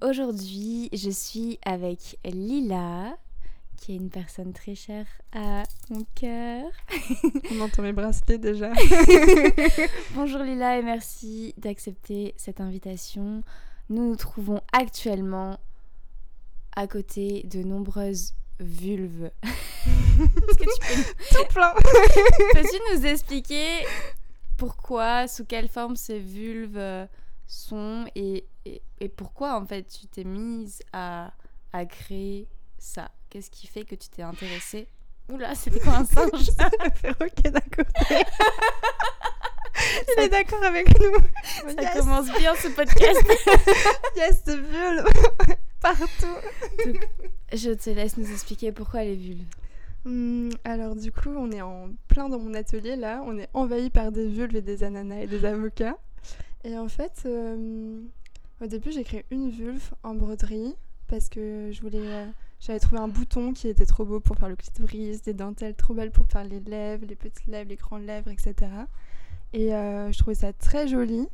Aujourd'hui, je suis avec Lila, qui est une personne très chère à mon cœur. On entend mes bracelets déjà. Bonjour Lila et merci d'accepter cette invitation. Nous nous trouvons actuellement à côté de nombreuses vulves. Est-ce que tu peux, Tout plein. peux-tu nous expliquer pourquoi, sous quelle forme ces vulves sont et, et, et pourquoi en fait tu t'es mise à, à créer ça? Qu'est-ce qui fait que tu t'es intéressée? Oula, c'était quoi un singe? Le d'un côté. Il est d'accord avec nous. Ça yes, commence bien ce podcast. yes, de vulve. Partout. Je te laisse nous expliquer pourquoi les vulves. Hum, alors du coup, on est en plein dans mon atelier là. On est envahi par des vulves et des ananas et des avocats. Et en fait, euh, au début, j'ai créé une vulve en broderie parce que je voulais. euh, j'avais trouvé un bouton qui était trop beau pour faire le clitoris, des dentelles trop belles pour faire les lèvres, les petites lèvres, les grandes lèvres, etc. Et euh, je trouvais ça très joli.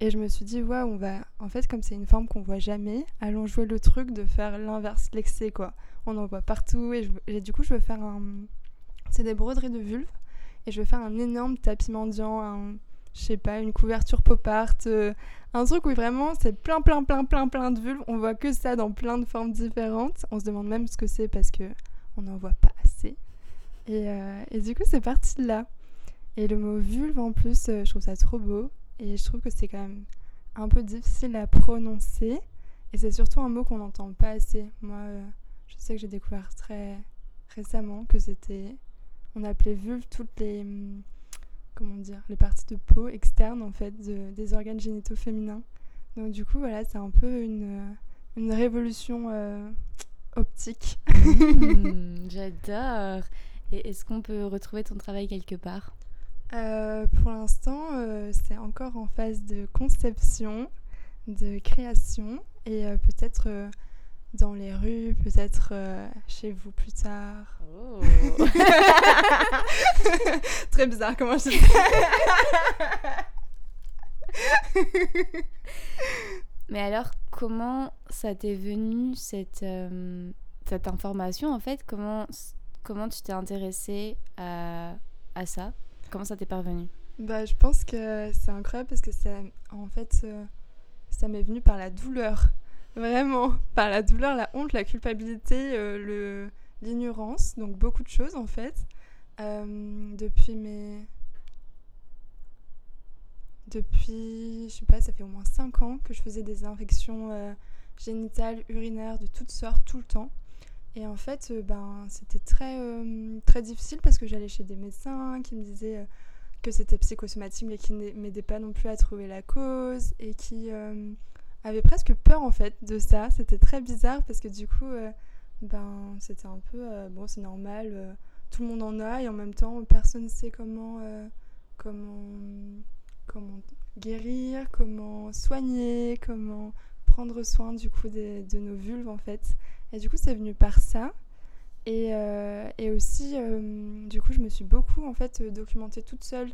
Et je me suis dit, ouais, on va. En fait, comme c'est une forme qu'on voit jamais, allons jouer le truc de faire l'inverse, l'excès, quoi. On en voit partout. Et, du coup, je veux faire un. C'est des broderies de vulve. Et je veux faire un énorme tapis mendiant, un. Je sais pas, une couverture pop art. euh, un truc où vraiment c'est plein, plein, plein, plein, plein de vulves. On voit que ça dans plein de formes différentes. On se demande même ce que c'est parce que on n'en voit pas assez. Et, euh, et du coup, c'est parti de là. Et le mot vulve en plus, euh, je trouve ça trop beau. Et je trouve que c'est quand même un peu difficile à prononcer. Et c'est surtout un mot qu'on n'entend pas assez. Moi, je sais que j'ai découvert très récemment que c'était. On appelait vulve toutes les. Comment dire Les parties de peau externes, en fait, de- des organes génitaux féminins. Donc, du coup, voilà, c'est un peu une, une révolution euh, optique. Hmm, J'adore. Et est-ce qu'on peut retrouver ton travail quelque part? Euh, pour l'instant, euh, c'est encore en phase de conception, de création, et peut-être dans les rues, peut-être euh, chez vous plus tard. Oh. Très bizarre comment je dis. Mais alors, comment ça t'est venu cette, euh, cette information en fait? Comment, comment tu t'es intéressée à, à ça? Comment ça t'est parvenu? Bah, je pense que c'est incroyable parce que ça, en fait, euh, ça m'est venu par la douleur. Vraiment, par la douleur, la honte, la culpabilité, euh, l'ignorance, donc beaucoup de choses en fait. Euh, depuis mes. Depuis, je sais pas, ça fait au moins 5 ans que je faisais des infections euh, génitales, urinaires de toutes sortes, tout le temps. Et en fait, ben, c'était très, très difficile parce que j'allais chez des médecins qui me disaient. que c'était psychosomatique mais qui ne m'aidait pas non plus à trouver la cause et qui avait presque peur en fait de ça. C'était très bizarre parce que du coup, euh, ben c'était un peu euh, bon, c'est normal, euh, tout le monde en a et en même temps personne ne sait comment comment comment guérir, comment soigner, comment prendre soin du coup de nos vulves en fait. Et du coup, c'est venu par ça. Et, et aussi, du coup, je me suis beaucoup en fait documentée toute seule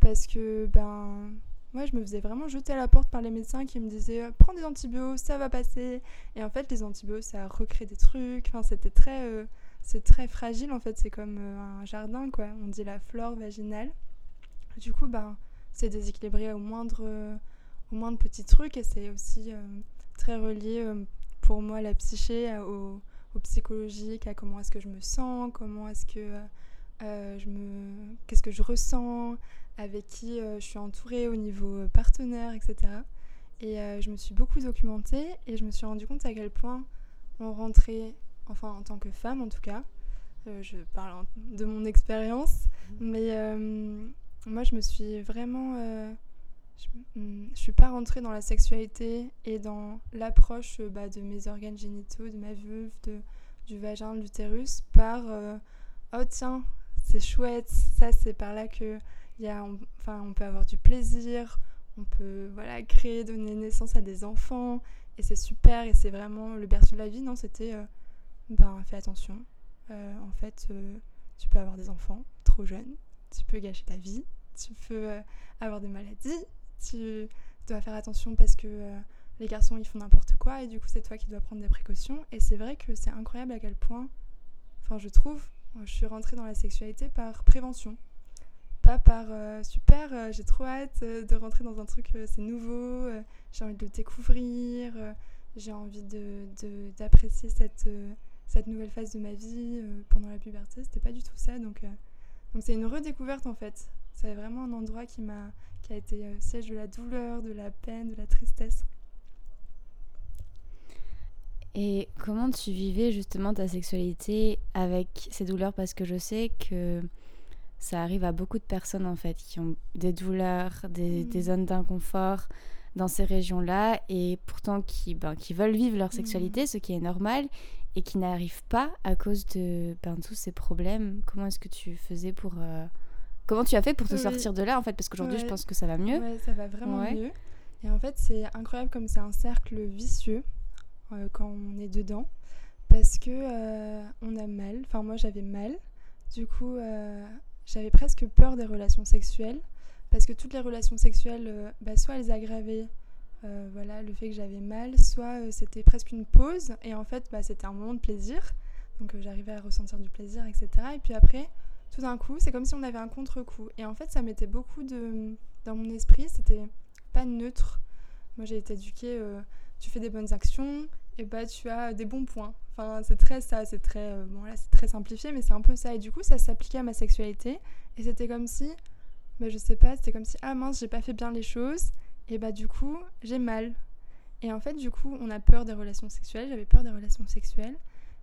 parce que ben moi je me faisais vraiment jeter à la porte par les médecins qui me disaient euh, prends des antibiotiques, ça va passer. Et en fait, les antibiotiques ça recrée des trucs. Enfin, c'était très euh, c'est très fragile en fait. C'est comme euh, un jardin quoi. On dit la flore vaginale. Du coup, ben c'est déséquilibré au moindre au moindre petit truc et c'est aussi très relié pour moi la psyché à- au psychologique, à comment est-ce que je me sens, comment est-ce que euh, je me, qu'est-ce que je ressens, avec qui euh, je suis entourée au niveau euh, partenaire, etc. Et je me suis beaucoup documentée et je me suis rendu compte à quel point on rentrait, enfin en tant que femme en tout cas, je parle de mon expérience, mais euh, moi je me suis vraiment, je, hmm, je suis pas rentrée dans la sexualité et dans l'approche bah, de mes organes génitaux, de ma vulve, de, du vagin, de l'utérus par euh, oh tiens c'est chouette, ça c'est par là que y a, enfin, on peut avoir du plaisir, on peut voilà créer, donner naissance à des enfants et c'est super et c'est vraiment le berceau de la vie. Non, c'était euh, ben fais attention. Euh, en fait, euh, tu peux avoir des enfants trop jeunes, tu peux gâcher ta vie, tu peux euh, avoir des maladies, tu dois faire attention parce que les garçons ils font n'importe quoi et du coup c'est toi qui dois prendre des précautions. Et c'est vrai que c'est incroyable à quel point, enfin je trouve, je suis rentrée dans la sexualité par prévention. Pas par euh, super, euh, j'ai trop hâte euh, de rentrer dans un truc, c'est nouveau, j'ai envie de le découvrir, j'ai envie d'apprécier de, cette, cette nouvelle phase de ma vie pendant la puberté. C'était pas du tout ça. Donc donc c'est une redécouverte en fait. C'est vraiment un endroit qui m'a qui a été siège de la douleur, de la peine, de la tristesse. Et comment tu vivais justement ta sexualité avec ces douleurs? Parce que je sais que ça arrive à beaucoup de personnes en fait qui ont des douleurs, des, des mm. zones d'inconfort dans ces régions-là et pourtant qui, ben, qui veulent vivre leur sexualité, mm. ce qui est normal, et qui n'arrivent pas à cause de ben, tous ces problèmes. Comment est-ce que tu faisais pour... Euh, comment tu as fait pour te sortir de là en fait? Parce qu'aujourd'hui je pense que ça va mieux. Ouais, ça va vraiment mieux. Et en fait c'est incroyable comme c'est un cercle vicieux euh, quand on est dedans parce que euh, on a mal. Enfin moi j'avais mal. Du coup euh, j'avais presque peur des relations sexuelles parce que toutes les relations sexuelles, bah, soit elles aggravaient voilà, le fait que j'avais mal, soit c'était presque une pause et en fait bah, c'était un moment de plaisir. Donc j'arrivais à ressentir du plaisir, etc. Et puis après, tout d'un coup, c'est comme si on avait un contre-coup. Et en fait, ça mettait beaucoup de... Dans mon esprit, c'était pas neutre. Moi, j'ai été éduquée, tu fais des bonnes actions, et bah tu as des bons points. Enfin, c'est très ça, c'est très euh, bon là, c'est très simplifié mais c'est un peu ça et du coup, ça s'appliquait à ma sexualité et c'était comme si bah je sais pas, c'était comme si ah mince, j'ai pas fait bien les choses et bah du coup, j'ai mal. Et en fait, du coup, on a peur des relations sexuelles, j'avais peur des relations sexuelles.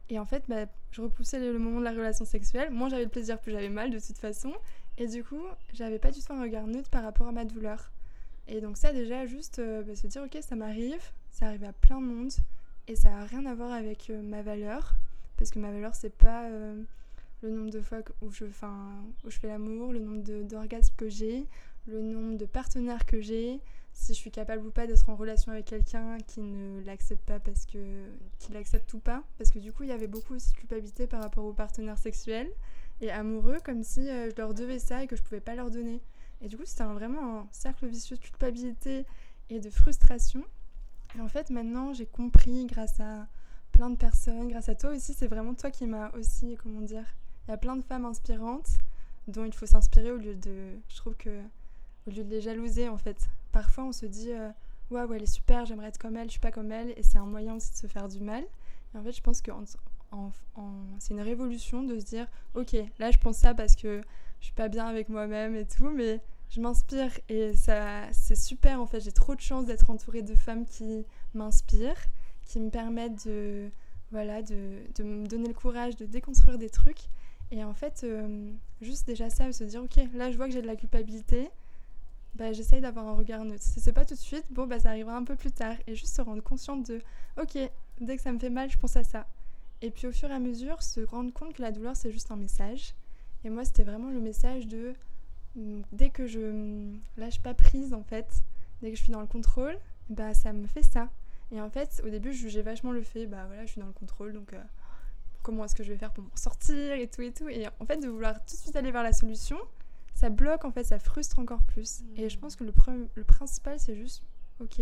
Et en fait, bah, je repoussais le, moment de la relation sexuelle. Moins j'avais le plaisir, plus j'avais mal de toute façon. Et du coup, j'avais pas du tout un regard neutre par rapport à ma douleur. Et donc ça déjà, juste euh, bah, se dire, ok, ça m'arrive, ça arrive à plein de monde. Et ça n'a rien à voir avec euh, ma valeur, parce que ma valeur, c'est pas euh, le nombre de fois où je, où je fais l'amour, le nombre d'orgasmes que j'ai, le nombre de partenaires que j'ai, si je suis capable ou pas d'être en relation avec quelqu'un qui ne l'accepte pas parce que qui l'accepte ou pas. Parce que du coup il y avait beaucoup aussi de culpabilité par rapport aux partenaires sexuels et amoureux comme si euh, je leur devais ça et que je pouvais pas leur donner. Et du coup c'était vraiment un cercle vicieux de culpabilité et de frustration et en fait, maintenant, j'ai compris grâce à plein de personnes, grâce à toi aussi, c'est vraiment toi qui m'as aussi, comment dire, il y a plein de femmes inspirantes dont il faut s'inspirer au lieu de, je trouve que, au lieu de les jalouser en fait. Parfois, on se dit, euh, waouh, elle est super, j'aimerais être comme elle, je suis pas comme elle, et c'est un moyen aussi de se faire du mal. Et en fait, je pense que c'est une révolution de se dire, ok, là, je pense ça parce que je suis pas bien avec moi-même et tout, mais je m'inspire et ça c'est super en fait. J'ai trop de chance d'être entourée de femmes qui m'inspirent qui me permettent de voilà de, de, me donner le courage de déconstruire des trucs. Et en fait euh, juste déjà ça se dire ok là je vois que j'ai de la culpabilité bah, j'essaye d'avoir un regard neutre. Si c'est pas tout de suite bon bah ça arrivera un peu plus tard. Et juste se rendre consciente de ok dès que ça me fait mal je pense à ça. Et puis au fur et à mesure se rendre compte que la douleur c'est juste un message. Et moi c'était vraiment le message de dès que je lâche pas prise en fait, dès que je suis dans le contrôle, bah ça me fait ça. Et en fait, au début, je jugeais vachement le fait, bah voilà, je suis dans le contrôle, donc euh, comment est-ce que je vais faire pour m'en sortir et tout et tout. Et en fait, de vouloir tout de suite aller vers la solution, ça bloque en fait, ça frustre encore plus. Et je pense que le, le principal, c'est juste, ok,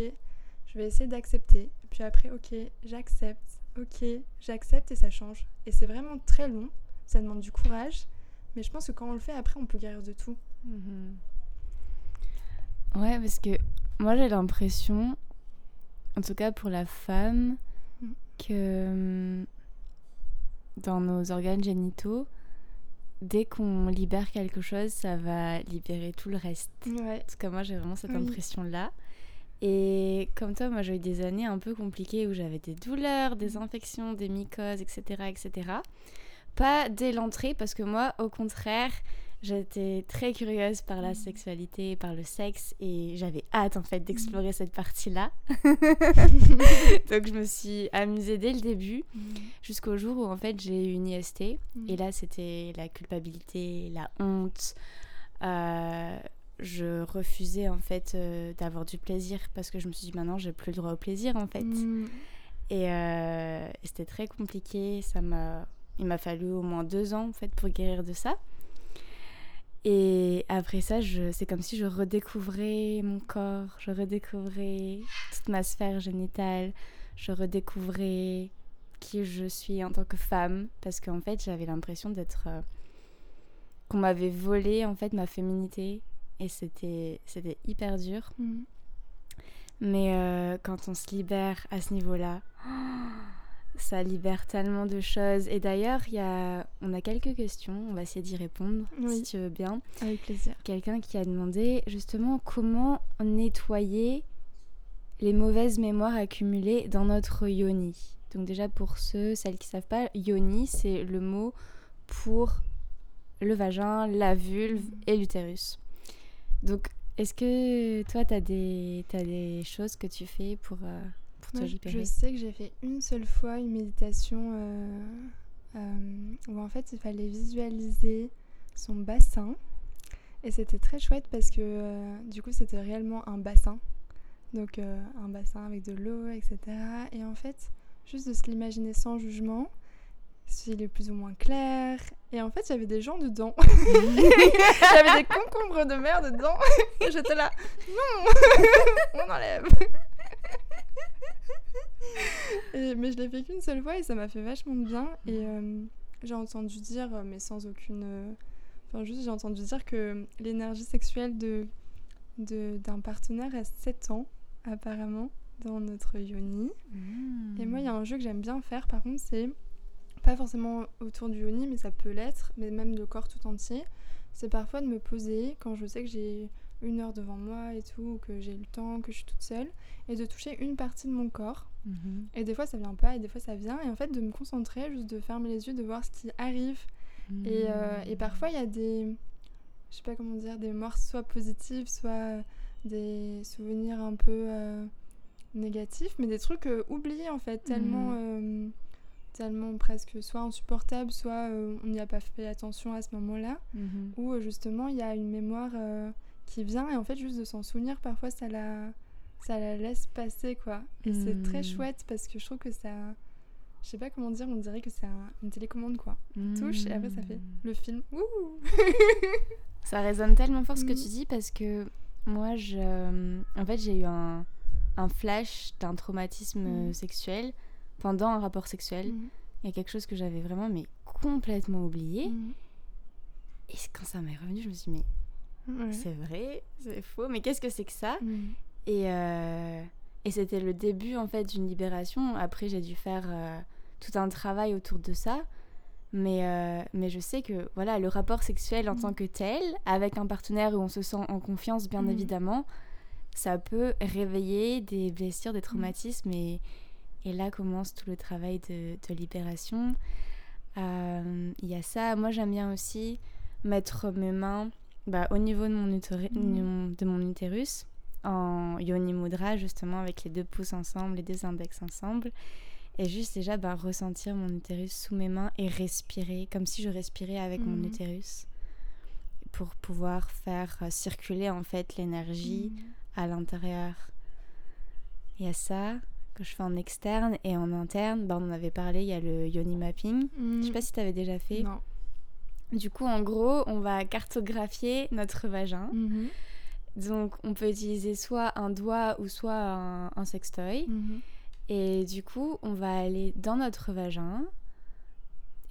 je vais essayer d'accepter. Puis après, ok, j'accepte, ok, j'accepte et ça change. Et c'est vraiment très long, ça demande du courage. Mais je pense que quand on le fait, après, on peut guérir de tout. Mhm. Ouais, parce que moi j'ai l'impression, en tout cas pour la femme, mm. que hum, dans nos organes génitaux, dès qu'on libère quelque chose, ça va libérer tout le reste. En tout cas, moi j'ai vraiment cette impression-là. Et comme toi, moi j'ai eu des années un peu compliquées où j'avais des douleurs, des infections, des mycoses, etc. etc. Pas dès l'entrée, parce que moi, au contraire, J'étais très curieuse par la sexualité, par le sexe et j'avais hâte en fait d'explorer cette partie-là. Donc je me suis amusée dès le début jusqu'au jour où en fait j'ai eu une IST et là c'était la culpabilité, la honte. Euh, je refusais en fait euh, d'avoir du plaisir parce que je me suis dit maintenant j'ai plus le droit au plaisir en fait. Et, euh, et c'était très compliqué. Ça m'a, il m'a fallu au moins deux ans en fait pour guérir de ça. Et après ça, c'est comme si je redécouvrais mon corps, je redécouvrais toute ma sphère génitale, je redécouvrais qui je suis en tant que femme, parce qu'en fait, j'avais l'impression d'être... euh, qu'on m'avait volé, en fait, ma féminité, et c'était, hyper dur. Mhm. Mais euh, quand on se libère à ce niveau-là, ça libère tellement de choses. Et d'ailleurs, il y a... on a quelques questions, on va essayer d'y répondre, Oui. si tu veux bien. Avec plaisir. Quelqu'un qui a demandé justement comment nettoyer les mauvaises mémoires accumulées dans notre yoni. Donc déjà pour ceux, celles qui savent pas, yoni c'est le mot pour le vagin, la vulve et l'utérus. Donc est-ce que toi tu as des choses que tu fais pour, euh, je, sais que j'ai fait une seule fois une méditation euh, euh, où en fait il fallait visualiser son bassin. Et c'était très chouette parce que euh, du coup c'était réellement un bassin. Donc euh, un bassin avec de l'eau, etc. Et en fait, juste de se l'imaginer sans jugement, s'il est plus ou moins clair. Et en fait, il y avait des gens dedans. Il y avait des concombres de mer dedans. J'étais là, non, on enlève. Et- mais je l'ai fait qu'une seule fois et ça m'a fait vachement de bien. Et euh, j'ai entendu dire, euh, mais sans aucune. euh, Enfin, juste, j'ai entendu dire que l'énergie sexuelle de de- d'un partenaire reste 7 ans, apparemment, dans notre yoni. Mmh. Et moi, il y a un jeu que j'aime bien faire, par contre, c'est pas forcément autour du yoni, mais ça peut l'être, mais même le corps tout entier. C'est parfois de me poser quand je sais que j'ai une heure devant moi et tout, ou que j'ai le temps, que je suis toute seule, et de toucher une partie de mon corps. Mhm. Et des fois, ça vient pas, et des fois, ça vient. Et en fait, de me concentrer, juste de fermer les yeux, de voir ce qui arrive. Et, euh, et parfois, il y a des. Je sais pas comment dire, des morts soit positives, soit des souvenirs un peu euh, négatifs, mais des trucs euh, oubliés en fait, tellement. euh, tellement presque soit insupportables, soit on n'y a pas fait attention à ce moment-là, où justement il y a une mémoire qui vient et en fait juste de s'en souvenir, parfois ça la, ça la laisse passer quoi. Et c'est très Mm. chouette parce que je trouve que ça. Je sais pas comment dire, on dirait que c'est un- une télécommande quoi. Touche et après ça fait le film. Ouh Ça résonne tellement fort ce que Mm. tu dis parce que moi, je... en fait, j'ai eu un, un flash d'un traumatisme Mm. euh, sexuel pendant un rapport sexuel. Il y a quelque chose que j'avais vraiment mais complètement oublié. Et quand ça m'est revenu, je me suis dit, mais Ouais. c'est vrai, c'est faux, mais qu'est-ce que c'est que ça? Et, euh, et c'était le début en fait d'une libération. Après, j'ai dû faire euh, tout un travail autour de ça. Mais, euh, mais je sais que voilà, le rapport sexuel en Mhm. tant que tel, avec un partenaire où on se sent en confiance, bien Mhm. évidemment, ça peut réveiller des blessures, des traumatismes. Et, et là commence tout le travail de, de libération. Il y a ça. Moi, j'aime bien aussi mettre mes mains bah, au niveau de mon, utéri- de mon utérus en yoni mudra justement avec les deux pouces ensemble, les deux index ensemble et juste déjà bah, ressentir mon utérus sous mes mains et respirer comme si je respirais avec mon Mhm. utérus pour pouvoir faire euh, circuler en fait l'énergie Mhm. à l'intérieur. Il y a ça que je fais en externe et en interne, bah, on en avait parlé, il y a le yoni mapping. Je sais pas si tu avais déjà fait. Non. Du coup, en gros, on va cartographier notre vagin. Donc, on peut utiliser soit un doigt ou soit un, un sextoy. Mhm. Et du coup, on va aller dans notre vagin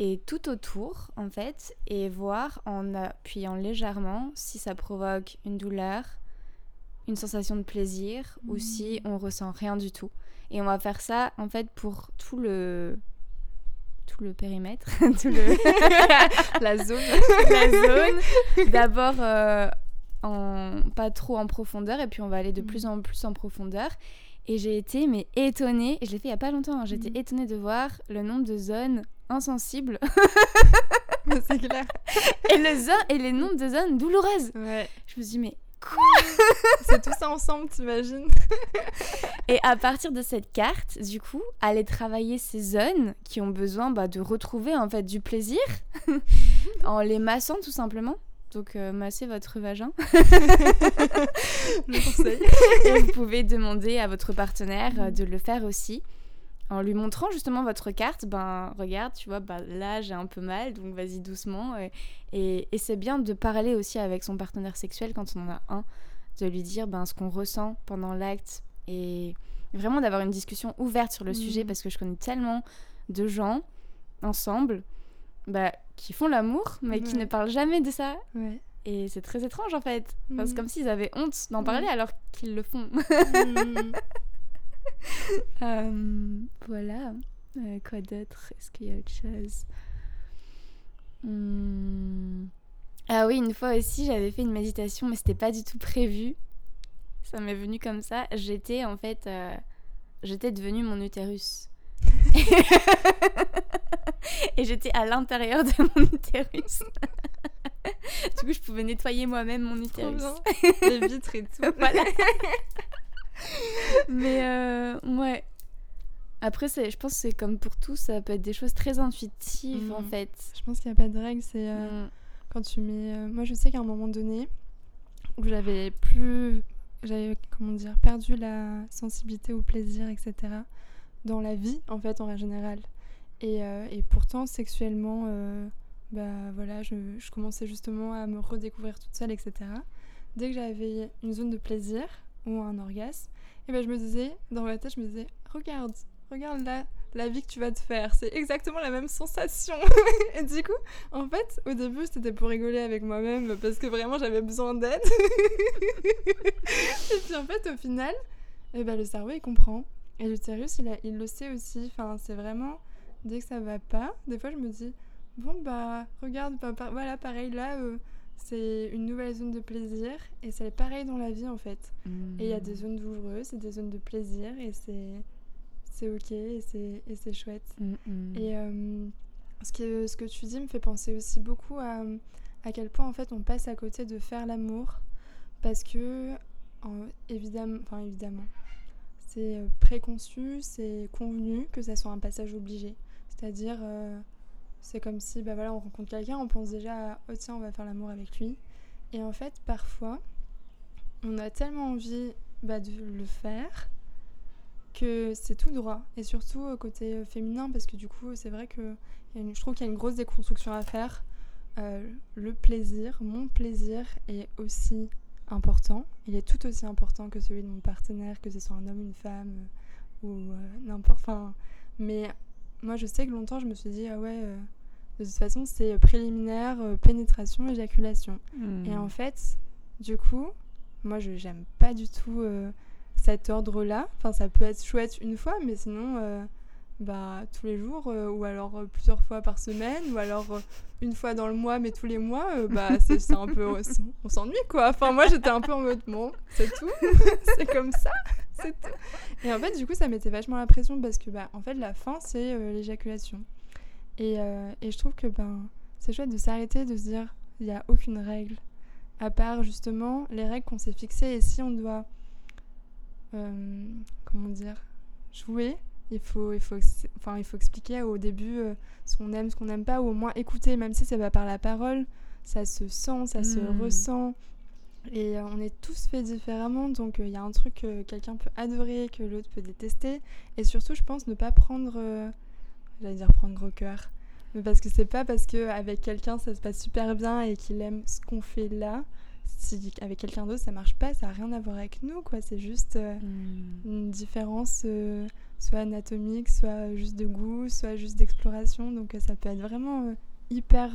et tout autour, en fait, et voir en appuyant légèrement si ça provoque une douleur, une sensation de plaisir ou Mhm. si on ressent rien du tout. Et on va faire ça, en fait, pour tout le tout le périmètre, tout le La zone. la zone. D'abord, euh, en, pas trop en profondeur, et puis on va aller de Mhm. plus en plus en profondeur. Et j'ai été, mais étonnée, et je l'ai fait il y a pas longtemps, hein, j'étais Mhm. étonnée de voir le nombre de zones insensibles c'est clair. et, le zo- et les nombres de zones douloureuses. Ouais. Je me suis dit, mais C'est tout ça ensemble, t'imagines? Et à partir de cette carte, du coup, aller travailler ces zones qui ont besoin bah, de retrouver en fait du plaisir en les massant tout simplement. Donc euh, massez votre vagin. Conseil. Et vous pouvez demander à votre partenaire euh, de le faire aussi en lui montrant justement votre carte, ben regarde, tu vois, bah, là j'ai un peu mal, donc vas-y doucement. Et, et, et c'est bien de parler aussi avec son partenaire sexuel quand on en a un, de lui dire ben, ce qu'on ressent pendant l'acte et vraiment d'avoir une discussion ouverte sur le sujet parce que je connais tellement de gens ensemble bah, qui font l'amour mais qui ne parlent jamais de ça Ouais. et c'est très étrange en fait. Enfin, C'est Mhm. comme s'ils avaient honte d'en parler Mhm. alors qu'ils le font. Mhm. Euh, voilà. Euh, quoi d'autre? Est-ce qu'il y a autre chose? Hmm. Ah oui, une fois aussi, j'avais fait une méditation, mais c'était pas du tout prévu. Ça m'est venu comme ça. J'étais en fait, euh, j'étais devenue mon utérus. Et j'étais à l'intérieur de mon utérus. du coup, je pouvais nettoyer moi-même mon utérus. Les vitres et tout. voilà. Mais euh, ouais. Après, c'est- je pense que c'est comme pour tout, ça peut être des choses très intuitives en fait. Je pense qu'il n'y a pas de règle, c'est euh, Mm. quand tu mets. euh, moi, je sais qu'à un moment donné, où j'avais plus. J'avais, comment dire, perdu la sensibilité au plaisir, etc. dans la vie, en fait, en règle euh, et pourtant, sexuellement, euh, bah voilà, je, commençais justement à me redécouvrir toute seule, etc. Dès que j'avais une zone de plaisir ou un orgasme, et ben je me disais, dans ma tête, je me disais, regarde, regarde là, la vie que tu vas te faire, c'est exactement la même sensation. et du coup, en fait, au début, c'était pour rigoler avec moi-même parce que vraiment j'avais besoin d'aide. et puis en fait, au final, eh ben, le cerveau il comprend. Et l'utérus, il, a- il le sait aussi. Enfin, c'est vraiment, dès que ça va pas, des fois je me dis, bon bah, regarde, bah, par- voilà, pareil là, euh, c'est une nouvelle zone de plaisir. Et c'est pareil dans la vie en fait. Et il y a des zones douloureuses et des zones de plaisir et c'est c'est ok et c'est et c'est chouette. Mm, mm. Et euh, ce, que, ce que tu dis me fait penser aussi beaucoup à, à quel point en fait on passe à côté de faire l'amour parce que en- évidemment, enfin évidemment, c'est euh, préconçu, c'est convenu que ça soit un passage obligé. C'est-à-dire, euh, c'est comme si bah voilà, on rencontre quelqu'un, on pense déjà oh tiens, on va faire l'amour avec lui. Et en fait, parfois, on a tellement envie bah, de le faire que c'est tout droit. Et surtout côté euh, féminin, parce que du coup, c'est vrai que je trouve qu'il y a une grosse déconstruction à faire. Le plaisir, mon plaisir est aussi important. Il est tout aussi important que celui de mon partenaire, que ce soit un homme, une femme euh, ou euh, n'importe. Enfin, mais moi, je sais que longtemps, je me suis dit, ah ouais, euh, de toute façon, c'est préliminaire, pénétration, éjaculation. Mm. Et en fait, du coup, moi, je j'aime pas du tout cet ordre-là. Enfin, ça peut être chouette une fois, mais sinon, bah, tous les jours, euh, ou alors euh, plusieurs fois par semaine, ou alors euh, une fois dans le mois, mais tous les mois, bah, c'est un peu. on s'ennuie, quoi. Enfin, moi, j'étais un peu en mode, bon, c'est tout, c'est comme ça, c'est tout. Et en fait, du coup, ça mettait vachement la pression parce que, bah, en fait, la fin, c'est l'éjaculation. Et, et je trouve que, ben, c'est chouette de s'arrêter, de se dire, il n'y a aucune règle à part justement les règles qu'on s'est fixées et si on doit comment dire jouer il faut il faut enfin il faut expliquer au début euh, ce qu'on aime ce qu'on n'aime pas ou au moins écouter même si c'est pas par la parole ça se sent ça se Mm. ressent et euh, on est tous faits différemment donc euh, il y a un truc que quelqu'un peut adorer que l'autre peut détester et surtout je pense ne pas prendre j'allais dire prendre gros cœur mais parce que c'est pas parce que avec quelqu'un ça se passe super bien et qu'il aime ce qu'on fait là, si avec quelqu'un d'autre ça marche pas, ça a rien à voir avec nous quoi. C'est juste euh, Mm. une différence euh, soit anatomique, soit juste de goût, soit juste d'exploration. Donc euh, ça peut être vraiment hyper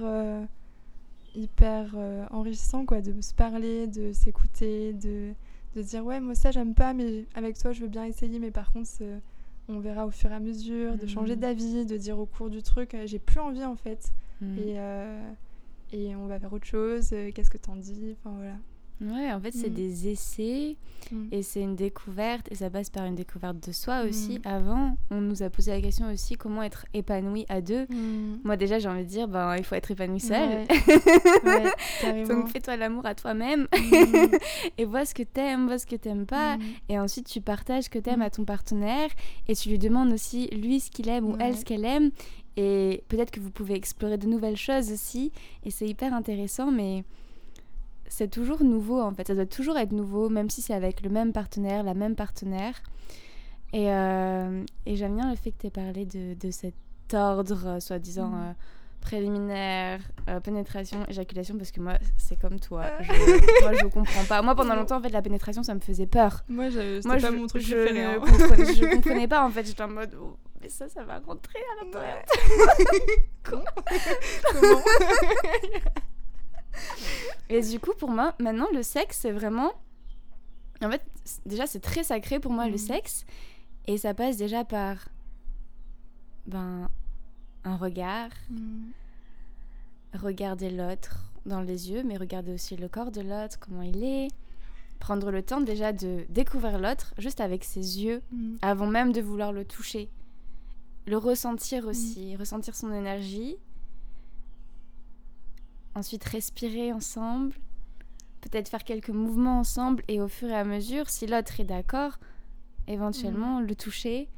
hyper enrichissant quoi, de se parler, de s'écouter, de de dire ouais moi ça j'aime pas mais avec toi je veux bien essayer mais par contre on verra au fur et à mesure, de changer Mhm. d'avis, de dire au cours du truc, j'ai plus envie en fait. Mm. Et, euh, et on va faire autre chose, euh, qu'est-ce que t'en dis Enfin voilà. Ouais, en fait, c'est Mm. des essais Mm. et c'est une découverte et ça passe par une découverte de soi aussi. Mm. Avant, on nous a posé la question aussi comment être épanoui à deux? Moi, déjà, j'ai envie de dire, ben, il faut être épanoui seul. Ouais. Ouais, carrément. Donc, fais-toi l'amour à toi-même et vois ce que t'aimes, vois ce que t'aimes pas. Et ensuite, tu partages ce que t'aimes à ton partenaire et tu lui demandes aussi, lui, ce qu'il aime ou elle, ce qu'elle aime. Et peut-être que vous pouvez explorer de nouvelles choses aussi. Et c'est hyper intéressant, mais c'est toujours nouveau en fait. Ça doit toujours être nouveau, même si c'est avec le même partenaire, la même partenaire. Et, euh, et j'aime bien le fait que tu aies parlé de, de cet ordre, euh, soi-disant Mm. euh, préliminaire, euh, pénétration, éjaculation, parce que moi, c'est comme toi. Ah. Je, moi, je comprends pas. Moi, pendant longtemps, en fait, la pénétration, ça me faisait peur. Moi, je- Moi, pas je, mon truc je préféré. ne hein. comprenais, je comprenais pas, en fait. J'étais en mode, oh, mais ça, ça va rentrer à l'intérieur. Comment Et du coup, pour moi, maintenant, le sexe, c'est vraiment. En fait, déjà, c'est très sacré pour moi, le Mhm. sexe. Et ça passe déjà par. Ben. Un regard. Mm. Regarder l'autre dans les yeux, mais regarder aussi le corps de l'autre, comment il est. Prendre le temps déjà de découvrir l'autre juste avec ses yeux, Mm. avant même de vouloir le toucher. Le ressentir aussi, ressentir son énergie. Ensuite, respirer ensemble. Peut-être faire quelques mouvements ensemble et au fur et à mesure, si l'autre est d'accord, éventuellement le toucher.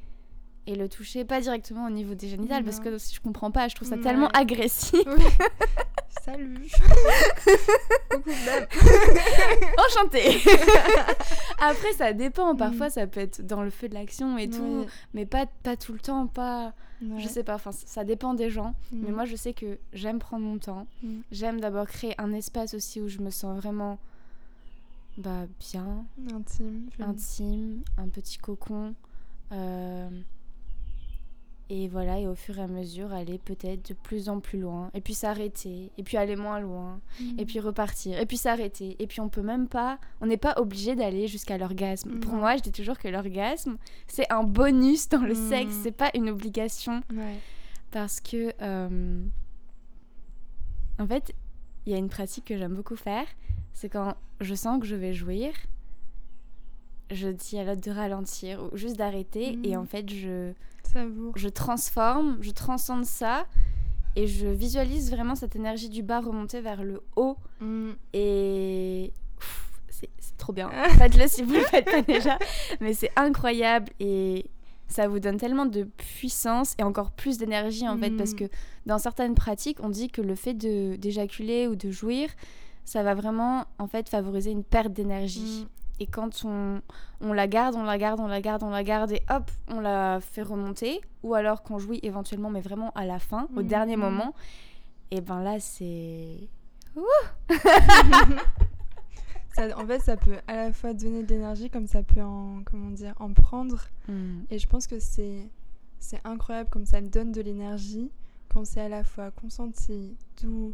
Et le toucher pas directement au niveau des génitales parce que si je comprends pas, je trouve ça Ouais. tellement agressif. Oui. Salut. Coucou. Enchantée Après, ça dépend. Parfois, Mm. ça peut être dans le feu de l'action et tout, mais pas, pas tout le temps, pas... Ouais. Je sais pas, enfin, ça- dépend des gens. Mais Mm. moi, je sais que j'aime prendre mon temps. Mm. J'aime d'abord créer un espace aussi où je me sens vraiment bah, bien, Intime. intime, un petit cocon. euh, Et voilà, et au fur et à mesure, aller peut-être de plus en plus loin. Et puis s'arrêter. Et puis aller moins loin. Mm. Et puis repartir. Et puis s'arrêter. Et puis on peut même pas. On n'est pas obligé d'aller jusqu'à l'orgasme. Pour moi, je dis toujours que l'orgasme, c'est un bonus dans le Mm. sexe. C'est pas une obligation Ouais. parce que euh, en fait il y a une pratique que j'aime beaucoup faire c'est quand je sens que je vais jouir je dis à l'autre de ralentir ou juste d'arrêter et en fait je, Je transforme je transcende ça et je visualise vraiment cette énergie du bas remonter vers le haut Mm. et c'est trop bien faites-le si vous le faites pas déjà mais c'est incroyable et ça vous donne tellement de puissance et encore plus d'énergie en fait Mm. parce que dans certaines pratiques on dit que le fait d'éjaculer ou de jouir ça va vraiment en fait favoriser une perte d'énergie Mm. Et quand on, on la garde on la garde on la garde on la garde et hop on la fait remonter ou alors qu'on jouit éventuellement mais vraiment à la fin au Mm, dernier moment et ben là c'est Ça- en fait, ça peut à la fois donner de l'énergie, comme ça peut en, comment dire, en prendre. Mm. Et je pense que c'est c'est incroyable comme ça donne de l'énergie quand c'est à la fois consenti, doux,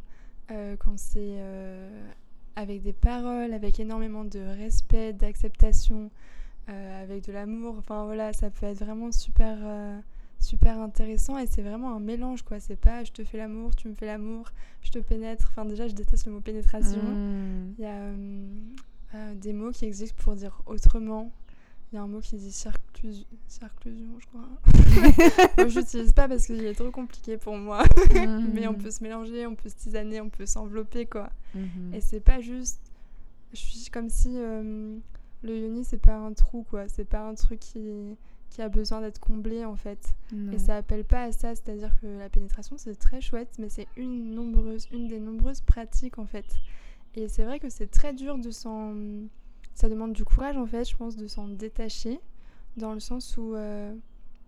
euh, quand c'est euh, avec des paroles, avec énormément de respect, d'acceptation, euh, avec de l'amour. Enfin voilà, ça peut être vraiment super euh, super intéressant et c'est vraiment un mélange quoi. C'est pas je te fais l'amour, tu me fais l'amour, je te pénètre. Enfin déjà, je déteste le mot pénétration. Mm. Il y a euh, des mots qui existent pour dire autrement. Il y a un mot qui dit circlusion, circlusion je crois. moi, je l'utilise pas parce qu'il est trop compliqué pour moi. Mais on peut se mélanger, on peut se tisaner, on peut s'envelopper, quoi. Mhm. Et c'est pas juste. Je suis comme si euh, le yoni, c'est pas un trou, quoi. C'est pas un truc qui, qui a besoin d'être comblé, en fait. Et ça appelle pas à ça, c'est-à-dire que la pénétration c'est très chouette, mais c'est une nombreuse, une des nombreuses pratiques en fait. Et c'est vrai que c'est très dur de s'en, ça demande du courage en fait, je pense, de s'en détacher, dans le sens où euh,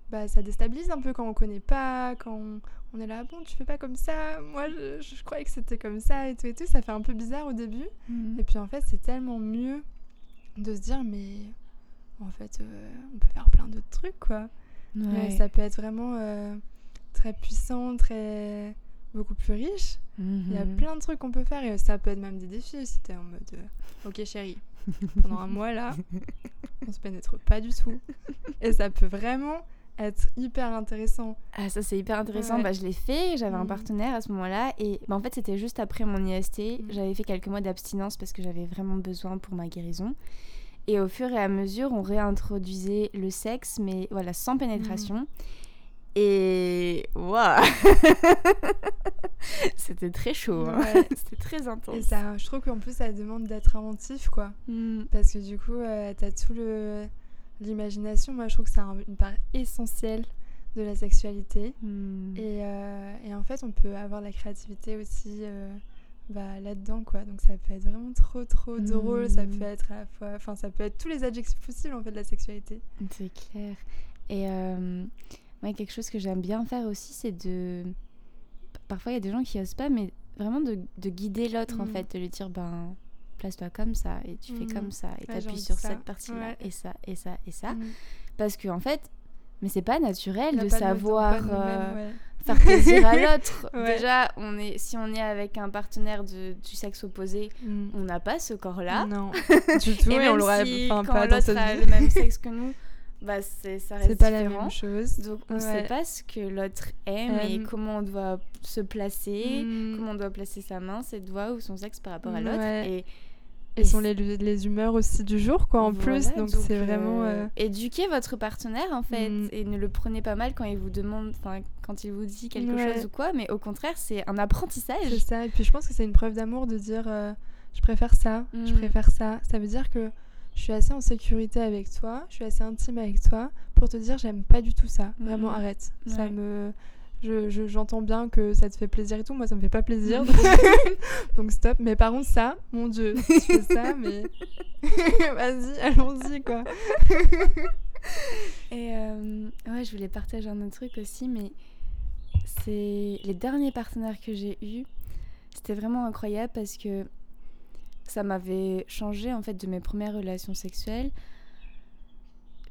bah, ça déstabilise un peu quand on connaît pas, quand on, on est là, bon tu fais pas comme ça, moi je, je croyais que c'était comme ça et tout et tout, ça fait un peu bizarre au début. Mhm. Et puis en fait c'est tellement mieux de se dire mais en fait euh, on peut faire plein d'autres trucs quoi. Euh, Ouais. ça peut être vraiment euh, très puissant, très beaucoup plus riche. Il y a Mhm. plein de trucs qu'on peut faire et ça peut être même des défis. Si t'es en mode euh, ok chérie, pendant un mois là, on se pénètre pas du tout. Et ça peut vraiment être hyper intéressant. Ah, ça c'est hyper intéressant. Ouais. Bah, je l'ai fait, j'avais un Mhm. partenaire à ce moment-là. Et bah, en fait, c'était juste après mon IST. Mhm. J'avais fait quelques mois d'abstinence parce que j'avais vraiment besoin pour ma guérison. Et au fur et à mesure, on réintroduisait le sexe, mais voilà, sans pénétration. Et waouh C'était très chaud, hein. C'était très intense. Et ça, je trouve qu'en plus ça demande d'être inventif quoi. Mm. Parce que du coup, euh, t'as tout le l'imagination. Moi, je trouve que c'est un- une part essentielle de la sexualité. Mm. Et, euh, et en fait, on peut avoir la créativité aussi euh, bah, là-dedans, quoi. Donc ça peut être vraiment trop, trop drôle. Ça Mm. peut être à la fois... Enfin, ça peut être tous les adjectifs possibles, en fait, de la sexualité. C'est clair. Et ouais, quelque chose que j'aime bien faire aussi, c'est de. Parfois, il y a des gens qui osent pas, mais vraiment de, de guider l'autre, en Mm. fait, de lui dire, ben, place-toi comme ça, et tu fais Mm. comme ça, et Ouais, t'appuies sur ça. cette partie-là, Ouais. et ça, et ça, et ça. Mm. Parce que, en fait, mais c'est pas naturel de pas savoir de euh, ouais. faire plaisir à l'autre. Déjà, on est, si on est avec un partenaire de, du sexe opposé, on n'a pas ce corps-là. Non, du tout, et et, on l'aura si pas dans cette a vie. le même sexe que nous, bah c'est ça reste pas la différent. même chose. Donc on Ouais. sait pas ce que l'autre aime et Aime. comment on doit se placer, Mm. comment on doit placer sa main, ses doigts ou son sexe par rapport à l'autre. Ouais. Et Et sont les, les humeurs aussi du jour, quoi, en voilà, plus. Donc c'est euh, vraiment... euh, Éduquez votre partenaire en fait Mm. et ne le prenez pas mal quand il vous demande, enfin quand il vous dit quelque Ouais. chose ou quoi, mais au contraire c'est un apprentissage. C'est ça. Et puis je pense que c'est une preuve d'amour de dire euh, je préfère ça, je Mm. préfère ça. Ça veut dire que je suis assez en sécurité avec toi, je suis assez intime avec toi pour te dire j'aime pas du tout ça. Vraiment Mhm. arrête. Ça me. Je, je- j'entends bien que ça te fait plaisir et tout, moi ça me fait pas plaisir. Donc stop. Mais par contre, ça, mon dieu, tu fais ça, mais. Vas-y, allons-y quoi. Et euh, ouais, je voulais partager un autre truc aussi, mais c'est les derniers partenaires que j'ai eus, c'était vraiment incroyable parce que ça m'avait changé en fait de mes premières relations sexuelles.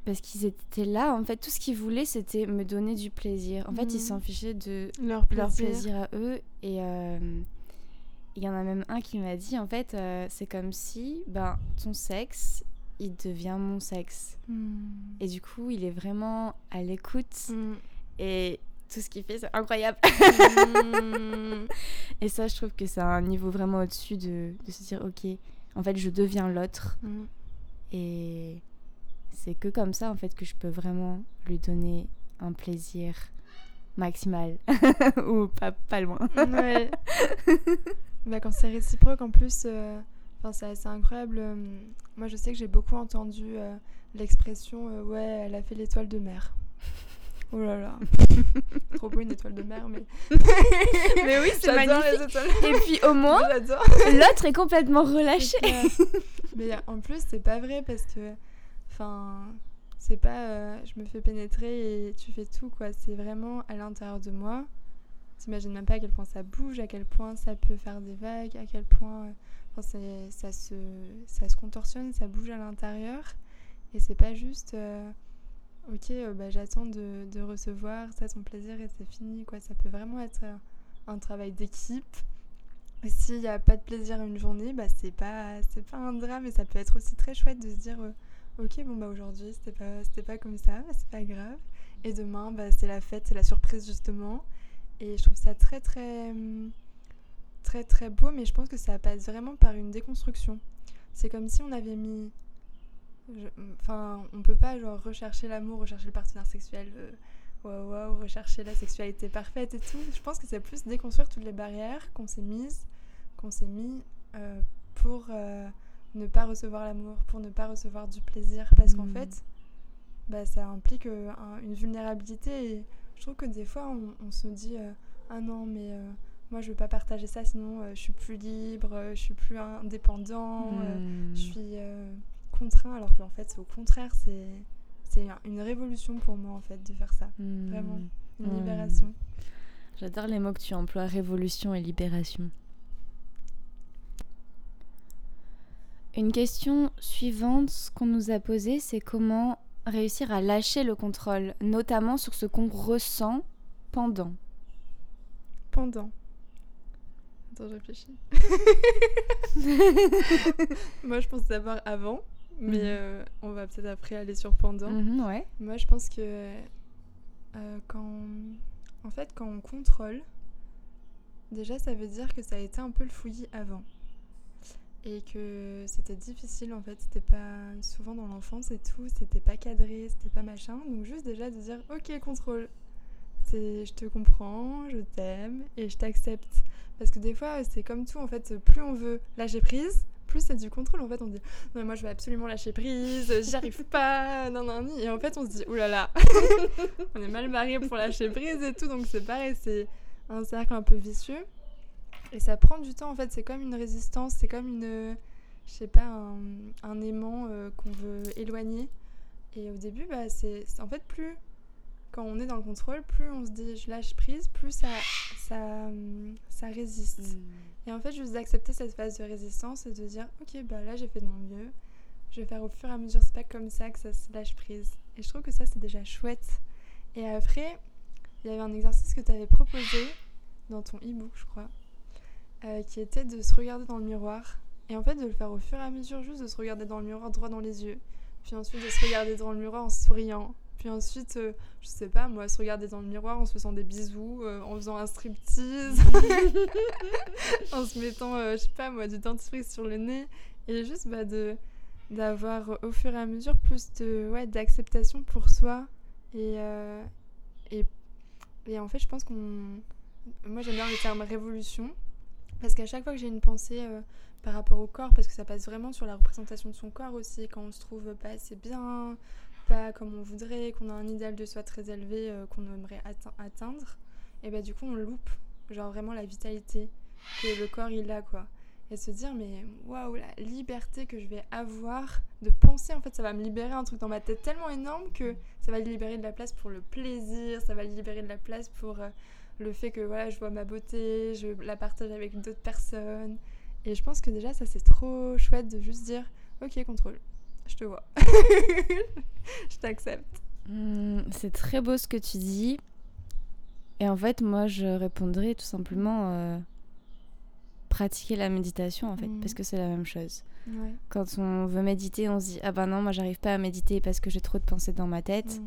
Parce qu'ils étaient là, en fait, tout ce qu'ils voulaient, c'était me donner du plaisir. En fait, ils Mhm. s'en fichaient de Leur plaisir. leur plaisir à eux. Et euh, il y en a même un qui m'a dit, en fait, euh, c'est comme si ben, ton sexe, il devient mon sexe. Mm. Et du coup, il est vraiment à l'écoute. Mm. Et tout ce qu'il fait, c'est incroyable. Mm. Et ça, je trouve que c'est un niveau vraiment au-dessus de, de se dire, ok, en fait, je deviens l'autre. Mm. Et c'est que comme ça, en fait, que je peux vraiment lui donner un plaisir maximal. Ou pas, pas loin. Ouais. bah, quand c'est réciproque, en plus, euh, c'est assez incroyable. euh, moi, je sais que j'ai beaucoup entendu euh, l'expression euh, Ouais, elle a fait l'étoile de mer. Oh là là. Trop beau une étoile de mer, mais. Mais oui, c'est magnifique. les étoiles. Et puis au moins, l'autre est complètement relâché. Mais en plus, c'est pas vrai parce que. Enfin. C'est pas. euh, je me fais pénétrer et tu fais tout, quoi. C'est vraiment à l'intérieur de moi. T'imagines même pas à quel point ça bouge, à quel point ça peut faire des vagues, à quel point. euh, Enfin, ça, se, ça se contorsionne, ça bouge à l'intérieur. Et c'est pas juste. euh, ok, euh, bah, j'attends de, de recevoir ça, ton plaisir et c'est fini, quoi. Ça peut vraiment être euh, un travail d'équipe. S'il n'y a pas de plaisir une journée, bah c'est pas pas un drame et ça peut être aussi très chouette de se dire euh, ok bon bah aujourd'hui c'était pas pas comme ça, bah, c'est pas grave et demain bah c'est la fête, c'est la surprise justement et je trouve ça très très très très beau mais je pense que ça passe vraiment par une déconstruction. C'est comme si on avait mis enfin on peut pas genre rechercher l'amour, rechercher le partenaire sexuel euh, waouh waouh, rechercher la sexualité parfaite et tout. Je pense que c'est plus déconstruire toutes les barrières qu'on s'est mises, qu'on s'est mis euh, pour euh, ne pas recevoir l'amour, pour ne pas recevoir du plaisir. Parce qu'en Mm. fait, bah, ça implique euh, un- une vulnérabilité. Et je trouve que des fois, on, on se dit Ah non, mais moi, je veux pas partager ça, sinon je suis plus libre, je suis plus indépendant, euh, Hmm. je suis contraint. Alors qu'en fait, au contraire, c'est. C'est un- une révolution pour moi en fait de faire ça, Hmm. vraiment. une libération. J'adore les mots que tu emploies, révolution et libération. Une question suivante qu'on nous a posée, c'est comment réussir à lâcher le contrôle, notamment sur ce qu'on ressent pendant. Pendant. Attends, je réfléchis. Moi, je pense d'abord avant, mais Mhm. euh, on va peut-être après aller sur pendant. Mhm, ouais. Moi, je pense que euh, quand, en fait, quand on contrôle, déjà, ça veut dire que ça a été un peu le fouillis avant. Et que c'était difficile, en fait, c'était pas souvent dans l'enfance et tout, c'était pas cadré, c'était pas machin. Donc, juste déjà de dire, ok, contrôle. C'est, je te comprends, je t'aime et je t'accepte. Parce que des fois, c'est comme tout, en fait, plus on veut lâcher prise, c'est du contrôle. En fait, on dit, non, moi, je veux absolument lâcher prise, j'y arrive pas, non, non. Et en fait, on se dit, oulala, on est mal barré pour lâcher prise et tout. Donc, c'est pareil, c'est un cercle un peu vicieux. et ça prend du temps en fait, c'est comme une résistance, c'est comme une, je sais pas, un, aimant euh, qu'on veut éloigner. Et au début, bah, c'est en fait plus quand on est dans le contrôle, plus on se dit je lâche prise, plus ça, ça, ça résiste. Et en fait, juste d'accepter cette phase de résistance et de dire ok, bah là j'ai fait de mon mieux, je vais faire au fur et à mesure, c'est pas comme ça que ça se lâche prise. Et je trouve que ça c'est déjà chouette. Et après, il y avait un exercice que tu avais proposé dans ton e-book, je crois, euh, qui était de se regarder dans le miroir. Et en fait, de le faire au fur et à mesure, juste de se regarder dans le miroir droit dans les yeux. Puis ensuite, de se regarder dans le miroir en souriant. Puis ensuite, euh, je sais pas, moi, se regarder dans le miroir en se faisant des bisous, euh, en faisant un striptease, en se mettant, euh, je sais pas, moi, du dentifrice sur le nez. Et juste bah, de d'avoir au fur et à mesure plus de ouais, d'acceptation pour soi. Et, euh, et, et en fait, je pense qu'on. Moi, j'aime bien le terme révolution. Parce qu'à chaque fois que j'ai une pensée euh, par rapport au corps, parce que ça passe vraiment sur la représentation de son corps aussi, quand on se trouve pas assez bien, pas comme on voudrait, qu'on a un idéal de soi très élevé euh, qu'on aimerait atte- atteindre, et bah du coup on loupe, genre vraiment la vitalité que le corps il a quoi. Et se dire mais waouh la liberté que je vais avoir de penser en fait ça va me libérer un truc dans ma tête tellement énorme que ça va libérer de la place pour le plaisir, ça va libérer de la place pour euh, le fait que voilà je vois ma beauté, je la partage avec d'autres personnes. Et je pense que déjà ça c'est trop chouette de juste dire ok contrôle, je te vois, je t'accepte. Hmm, c'est très beau ce que tu dis. Et en fait, moi, je répondrais tout simplement euh, pratiquer la méditation, en fait, parce que c'est la même chose. Ouais. Quand on veut méditer, on se dit Ah ben non, moi, j'arrive pas à méditer parce que j'ai trop de pensées dans ma tête. Mm.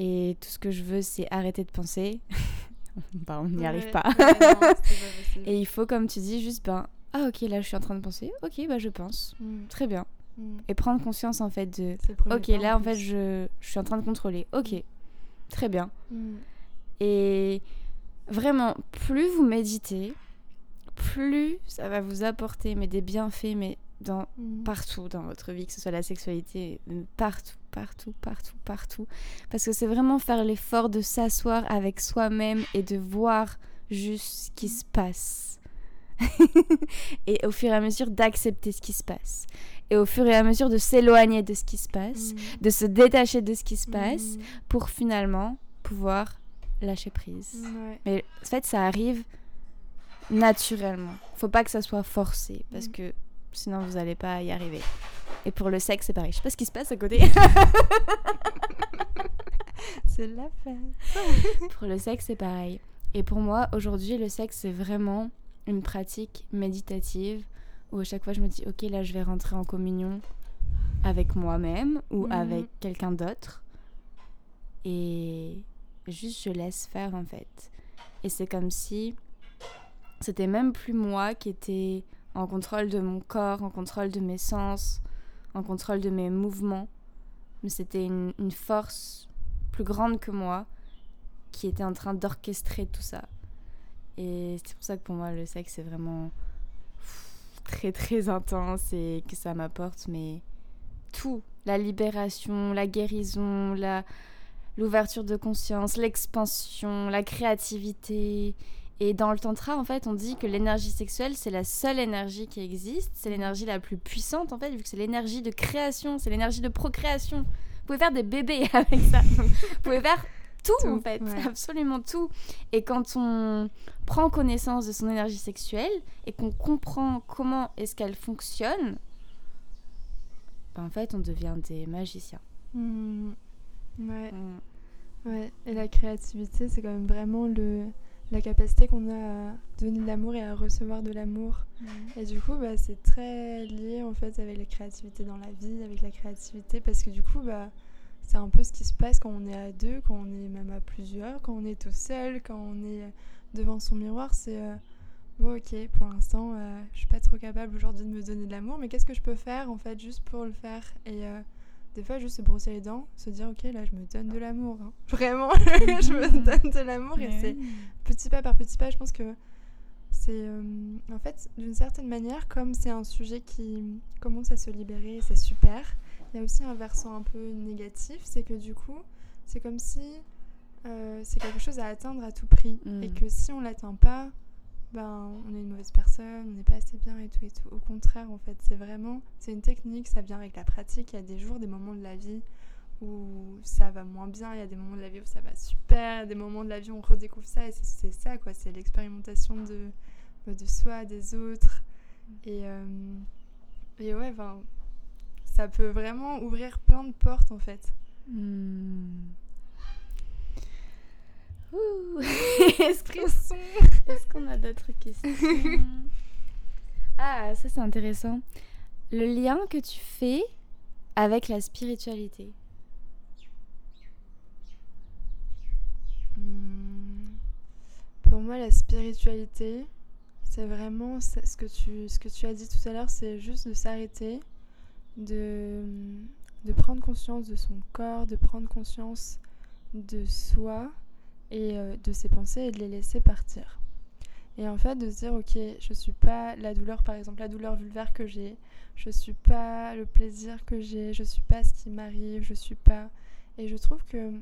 Et tout ce que je veux, c'est arrêter de penser. bah, on n'y arrive pas. Ouais, non, c'est pas possible. Et il faut, comme tu dis, juste ben Ah, ok, là, je suis en train de penser. Ok, bah, je pense. Mm. Très bien. Mm. Et prendre conscience, en fait, de Ok, là, en fait, je, je suis en train de contrôler. Ok, très bien. Mm. Et vraiment, plus vous méditez, plus ça va vous apporter mais des bienfaits, mais dans Mm. partout dans votre vie, que ce soit la sexualité, partout, partout, partout, partout. Parce que c'est vraiment faire l'effort de s'asseoir avec soi-même et de voir juste ce qui se passe. et au fur et à mesure d'accepter ce qui se passe. Et au fur et à mesure de s'éloigner de ce qui se passe, Mm. de se détacher de ce qui se passe Mm. pour finalement pouvoir lâcher prise. Ouais. Mais en fait, ça arrive naturellement. Faut pas que ça soit forcé parce Mm. que sinon vous allez pas y arriver. Et pour le sexe, c'est pareil. Je sais pas ce qui se passe à côté. C'est la fête. pour le sexe, c'est pareil. Et pour moi, aujourd'hui, le sexe, c'est vraiment une pratique méditative où à chaque fois je me dis, ok, là, je vais rentrer en communion avec moi-même ou Mhm. avec quelqu'un d'autre. Et juste, je laisse faire en fait. Et c'est comme si c'était même plus moi qui était en contrôle de mon corps, en contrôle de mes sens, en contrôle de mes mouvements. Mais c'était une, une force plus grande que moi qui était en train d'orchestrer tout ça. Et c'est pour ça que pour moi, le sexe, c'est vraiment très très intense et que ça m'apporte, mais tout. La libération, la guérison, la l'ouverture de conscience, l'expansion, la créativité. Et dans le tantra, en fait, on dit que l'énergie sexuelle, c'est la seule énergie qui existe. C'est l'énergie la plus puissante, en fait, vu que c'est l'énergie de création, c'est l'énergie de procréation. Vous pouvez faire des bébés avec ça. Vous pouvez faire tout, Tout, en fait, ouais. absolument tout. Et quand on prend connaissance de son énergie sexuelle et qu'on comprend comment est-ce qu'elle fonctionne, ben, en fait, on devient des magiciens. Mm. Ouais. Mm. Ouais, et la créativité, c'est quand même vraiment le, la capacité qu'on a à donner de l'amour et à recevoir de l'amour. Et du coup, bah, c'est très lié en fait avec la créativité dans la vie, avec la créativité, parce que du coup, bah, c'est un peu ce qui se passe quand on est à deux, quand on est même à plusieurs, quand on est tout seul, quand on est devant son miroir. C'est euh, bon, ok, pour l'instant, euh, je suis pas trop capable aujourd'hui de me donner de l'amour, mais qu'est-ce que je peux faire en fait juste pour le faire? Et euh, des fois, juste se brosser les dents, se dire, ok, là, je me donne de l'amour. hein. Vraiment, je me donne de l'amour et c'est petit pas par petit pas, je pense que c'est euh, en fait d'une certaine manière comme c'est un sujet qui commence à se libérer, c'est super. Il y a aussi un versant un peu négatif, c'est que du coup, c'est comme si euh, c'est quelque chose à atteindre à tout prix Mm. et que si on l'atteint pas, ben, on est une mauvaise personne, on n'est pas assez bien et tout et tout. Au contraire, en fait, c'est vraiment, c'est une technique, ça vient avec la pratique. Il y a des jours, des moments de la vie où ça va moins bien, il y a des moments de la vie où ça va super, des moments de la vie où on redécouvre ça et c'est ça, quoi. C'est l'expérimentation de, de soi, des autres. Et, euh, et ouais, ben, ça peut vraiment ouvrir plein de portes, en fait. Hmm. Est-ce qu'on a d'autres questions? Ah, ça c'est intéressant. Le lien que tu fais avec la spiritualité. Hmm. Pour moi, la spiritualité, c'est vraiment ce que, tu, ce que tu as dit tout à l'heure, c'est juste de s'arrêter, de, de prendre conscience de son corps, de prendre conscience de soi et euh, de ses pensées et de les laisser partir. Et en fait, de se dire, ok, je suis pas la douleur, par exemple, la douleur vulvaire que j'ai, je suis pas le plaisir que j'ai, je suis pas ce qui m'arrive, je suis pas. Et je trouve que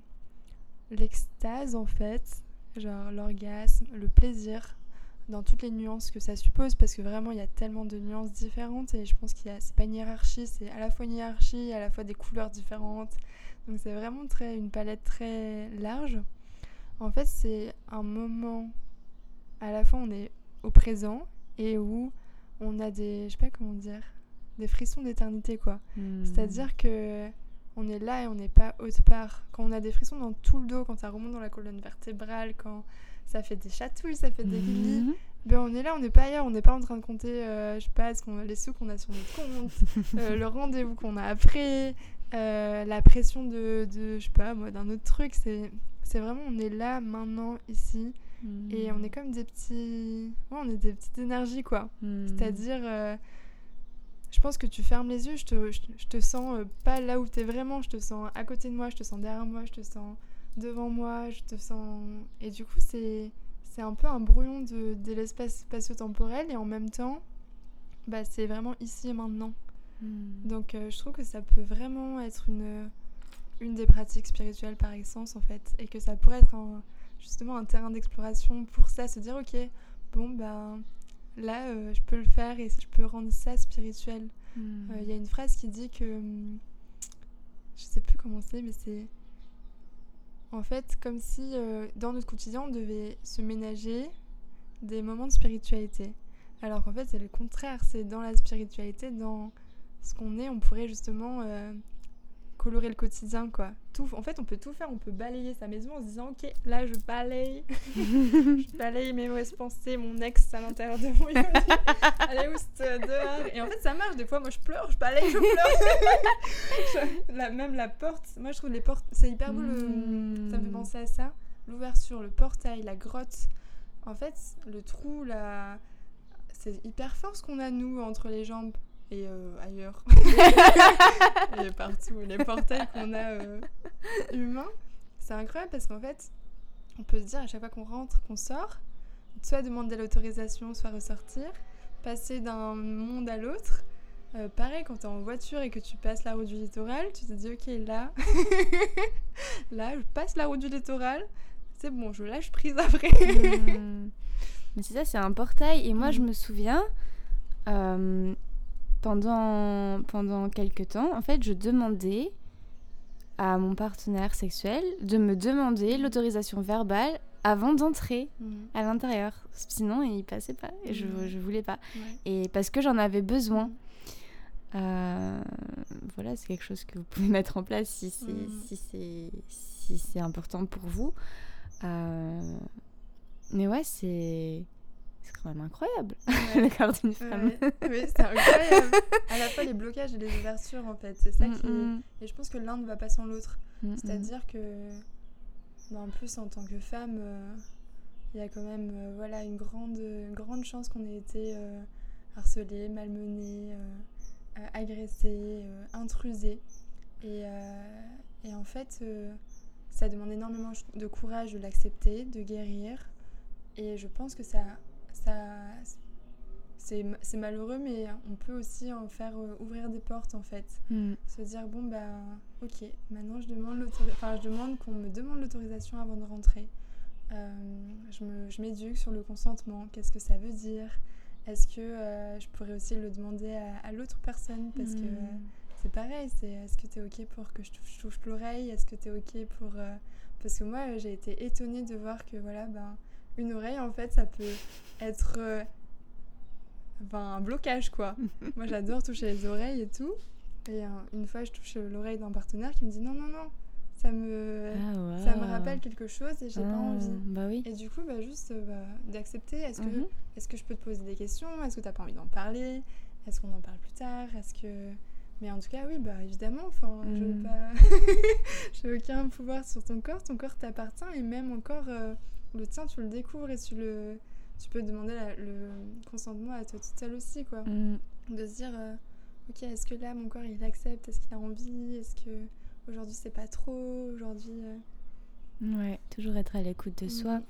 l'extase, en fait, genre l'orgasme, le plaisir, dans toutes les nuances que ça suppose, parce que vraiment il y a tellement de nuances différentes et je pense qu'il y a, c'est pas une hiérarchie, c'est à la fois une hiérarchie, à la fois des couleurs différentes. Donc c'est vraiment très, une palette très large. En fait, c'est un moment, à la fois on est au présent et où on a des, je sais pas comment dire, des frissons d'éternité quoi. Hmm. C'est-à-dire que on est là et on n'est pas autre part. Quand on a des frissons dans tout le dos, quand ça remonte dans la colonne vertébrale, quand ça fait des chatouilles, ça fait des guillis, mhm. ben on est là, on n'est pas ailleurs, on n'est pas en train de compter, euh, je sais pas, les sous qu'on a sur notre compte, euh, le rendez-vous qu'on a après, euh, la pression de, de, je sais pas moi, d'un autre truc. C'est c'est vraiment, on est là, maintenant, ici. Et on est comme des petits. Ouais, on est des petites énergies, quoi. Hmm. C'est-à-dire. Euh, je pense que tu fermes les yeux, je te, je, te sens pas là où tu es vraiment, je te sens à côté de moi, je te sens derrière moi, je te sens devant moi, je te sens. Et du coup, c'est c'est un peu un brouillon de, de l'espace spatio-temporel et en même temps, bah, c'est vraiment ici et maintenant. Hmm. Donc euh, je trouve que ça peut vraiment être une une des pratiques spirituelles par essence en fait et que ça pourrait être justement un terrain d'exploration pour ça se dire ok bon ben là euh, je peux le faire et je peux rendre ça spirituel hmm. euh, il y a une phrase qui dit que hmm, je sais plus comment c'est mais c'est en fait comme si euh, dans notre quotidien on devait se ménager des moments de spiritualité alors qu'en fait c'est le contraire c'est dans la spiritualité dans ce qu'on est on pourrait justement colorer le quotidien, quoi. Tout, en fait, on peut tout faire. On peut balayer sa maison en se disant, ok, là, je balaye. je balaye mes mauvaises pensées, mon ex à l'intérieur de moi. Allez, où c'est dehors? Et en fait, ça marche. Des fois, moi, je pleure, je balaye, je pleure. la, même la porte. Moi, je trouve les portes, c'est hyper beau. Le... Ça me fait penser à ça. L'ouverture, le portail, la grotte. En fait, le trou, la... c'est hyper fort ce qu'on a, nous, entre les jambes et euh, ailleurs. et partout. Les portails qu'on a euh, humains, c'est incroyable parce qu'en fait, on peut se dire à chaque fois qu'on rentre, qu'on sort, soit demander l'autorisation, soit ressortir, passer d'un monde à l'autre. Euh, pareil, quand tu es en voiture et que tu passes la route du littoral, tu te dis ok là, là je passe la route du littoral, c'est bon, je lâche prise après. Hmm. Mais c'est ça, c'est un portail. Et moi, je hmm. me souviens, pendant, pendant quelques temps, en fait, je demandais à mon partenaire sexuel de me demander l'autorisation verbale avant d'entrer mhm. à l'intérieur. Sinon, il passait pas et je, mhm. je voulais pas. Et parce que j'en avais besoin. Mhm. Euh, voilà, c'est quelque chose que vous pouvez mettre en place si c'est si si c'est important pour vous. Euh, mais ouais, c'est c'est quand même incroyable, le corps d'une femme. oui, c'est incroyable. à la fois les blocages et les ouvertures, en fait. C'est ça mm, qui. Mm. Et je pense que l'un ne va pas sans l'autre. Mm, C'est-à-dire que. Bah, en plus, en tant que femme, euh, il y a quand même euh, voilà, une grande, grande chance qu'on ait été euh, harcelée, malmenée, agressée, intrusée. Et, et, en fait, ça demande énormément de courage de l'accepter, de guérir. Et je pense que ça c'est malheureux, mais on peut aussi en faire euh, ouvrir des portes en fait. Hmm. Se dire, bon, bah, ok, maintenant je demande, enfin, je demande qu'on me demande l'autorisation avant de rentrer. euh, je m'éduque sur le consentement, qu'est-ce que ça veut dire, est-ce que euh, je pourrais aussi le demander à, à l'autre personne, parce que Hmm. c'est pareil, c'est est-ce que tu es ok pour que je touche, l'oreille, est-ce que tu es ok pour... Parce que moi, j'ai été étonnée de voir que, voilà, ben, une oreille, en fait, ça peut être... euh, un blocage, quoi. moi, j'adore toucher les oreilles et tout. Et euh, une fois, je touche l'oreille d'un partenaire qui me dit non, non, non, ça me, Ah, ça me rappelle quelque chose et j'ai pas Ah, envie. Bah oui. Et du coup, bah, juste euh, bah, d'accepter. Est-ce que, Mhm. est que je peux te poser des questions? Est-ce que t'as pas envie d'en parler? Est-ce qu'on en parle plus tard? Est-ce que... Mais en tout cas, oui, bah évidemment, enfin, je veux Mhm. pas... J'ai aucun pouvoir sur ton corps. Ton corps t'appartient et même encore, euh, le tien, tu le découvres et tu le... Tu peux demander la- le consentement à toi toute seule aussi, quoi. Mm. De se dire, euh, ok, est-ce que là, mon corps, il accepte? Est-ce qu'il a envie? Est-ce que aujourd'hui, c'est pas trop? Aujourd'hui... euh, Ouais, toujours être à l'écoute de soi. mm.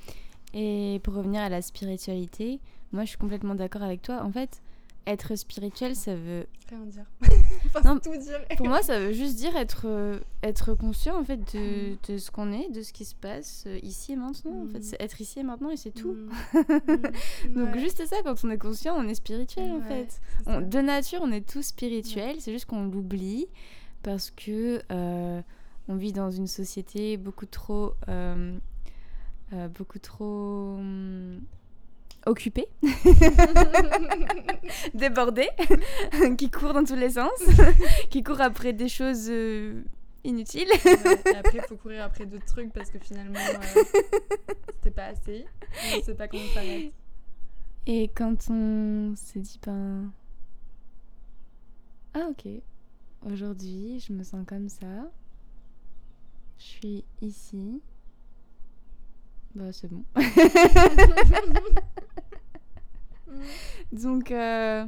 Et pour revenir à la spiritualité, moi je suis complètement d'accord avec toi. En fait, être spirituel, ça veut. Rien dire. enfin, Non, tout dire. Pour moi, ça veut juste dire être, euh, être conscient en fait de, de ce qu'on est, de ce qui se passe euh, ici et maintenant. En fait, Mm. c'est être ici et maintenant et c'est tout. Mm. Mm. Donc Ouais. juste ça, quand on est conscient, on est spirituel en Ouais, fait. On- de nature, on est tous spirituels, c'est juste qu'on l'oublie parce que euh, on vit dans une société beaucoup trop, euh, euh, beaucoup trop hum, occupée, débordée, qui court dans tous les sens, qui court après des choses euh, inutiles. Et après, il faut courir après d'autres trucs parce que finalement, euh, c'était pas assez. On sait pas comment s'arrête. Et quand on s'est dit, ben. Ah, ok. Aujourd'hui, je me sens comme ça. Je suis ici. Bah, c'est bon. Donc, euh,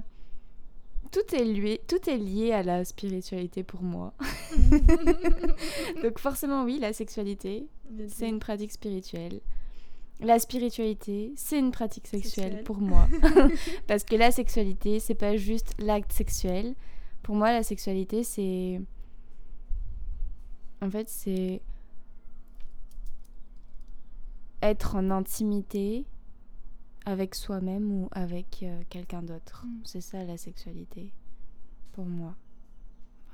tout, est lié, tout est lié à la spiritualité pour moi. Donc, forcément, oui, la sexualité, c'est une pratique spirituelle. La spiritualité, c'est une pratique sexuelle Sexuelle. pour moi. Parce que la sexualité, c'est pas juste l'acte sexuel. Pour moi, la sexualité, c'est. En fait, c'est. Être en intimité avec soi-même ou avec euh, quelqu'un d'autre. Mm. C'est ça la sexualité. Pour moi.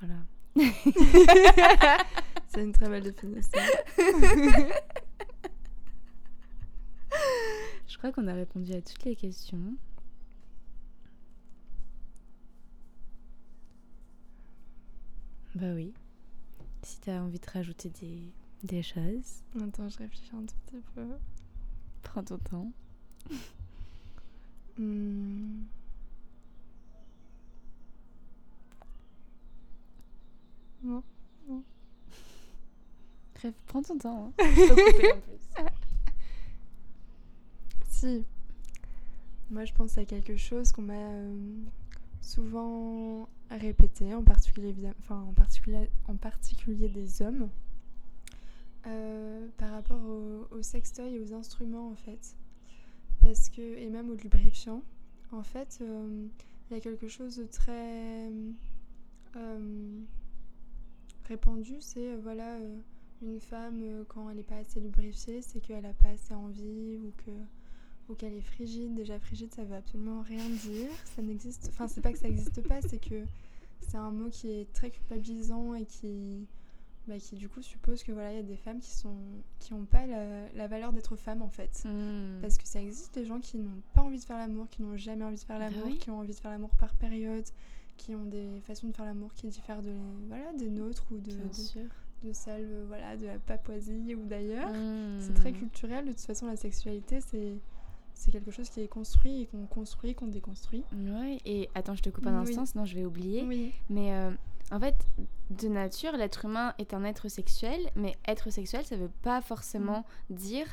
Voilà. C'est une très belle définition. Je crois qu'on a répondu à toutes les questions. Bah oui. Si t'as envie de rajouter des, des choses, Attends, je réfléchis un tout petit peu. prends ton temps. Hmm. Non. Bref, prends ton temps. hein. Je peux couper en plus. Si. Moi, je pense à quelque chose qu'on m'a euh, souvent répété, en particulier, enfin, en particulier, en particulier des hommes, euh, par rapport au, au sextoy et aux instruments, en fait. Parce que, et même au lubrifiant, en fait, euh, il y a quelque chose de très euh, répandu, c'est, euh, voilà, une femme, quand elle n'est pas assez lubrifiée, c'est qu'elle n'a pas assez envie ou que ou qu'elle est frigide. Déjà frigide, ça veut absolument rien dire. Ça n'existe. Enfin, c'est pas que ça n'existe pas, c'est que c'est un mot qui est très culpabilisant et qui, bah, qui du coup suppose que voilà, il y a des femmes qui sont qui ont pas la, la valeur d'être femme en fait. Hmm. Parce que ça existe des gens qui n'ont pas envie de faire l'amour, qui n'ont jamais envie de faire Bah l'amour, oui. qui ont envie de faire l'amour par période, qui ont des façons de faire l'amour qui diffèrent de voilà des nôtres ou de, de, celles euh, voilà de la Papouasie ou d'ailleurs. Hmm. C'est très culturel. De toute façon, la sexualité, c'est c'est quelque chose qui est construit et qu'on construit, qu'on déconstruit. Ouais, et attends, je te coupe un Oui. instant, sinon je vais oublier. Oui. Mais euh, en fait, de nature, l'être humain est un être sexuel, mais être sexuel, ça veut pas forcément dire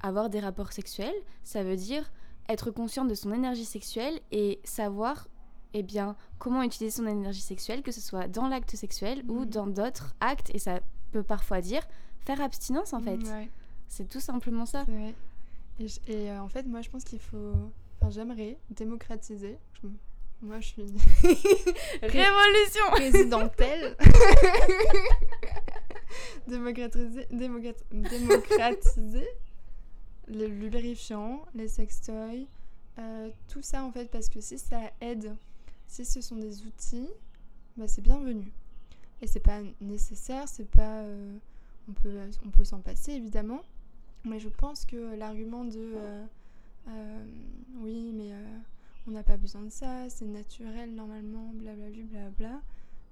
avoir des rapports sexuels. Ça veut dire être conscient de son énergie sexuelle et savoir eh bien, comment utiliser son énergie sexuelle, que ce soit dans l'acte sexuel ou Mhm. dans d'autres actes. Et ça peut parfois dire faire abstinence, en fait. Ouais, C'est tout simplement ça. vrai. Et, je- et, euh, en fait, moi, je pense qu'il faut. Enfin, j'aimerais démocratiser. Je- Moi, je suis Révolution présidentelle. démocratiser, démocrat- démocratiser le lubrifiant, les sextoys, euh, tout ça en fait, parce que si ça aide, si ce sont des outils, bah, c'est bienvenu. Et c'est pas nécessaire, c'est pas. euh, on peut, on peut s'en passer évidemment, mais je pense que l'argument de. euh, euh, oui, mais euh, on n'a pas besoin de ça, c'est naturel normalement, blablabla, blabla.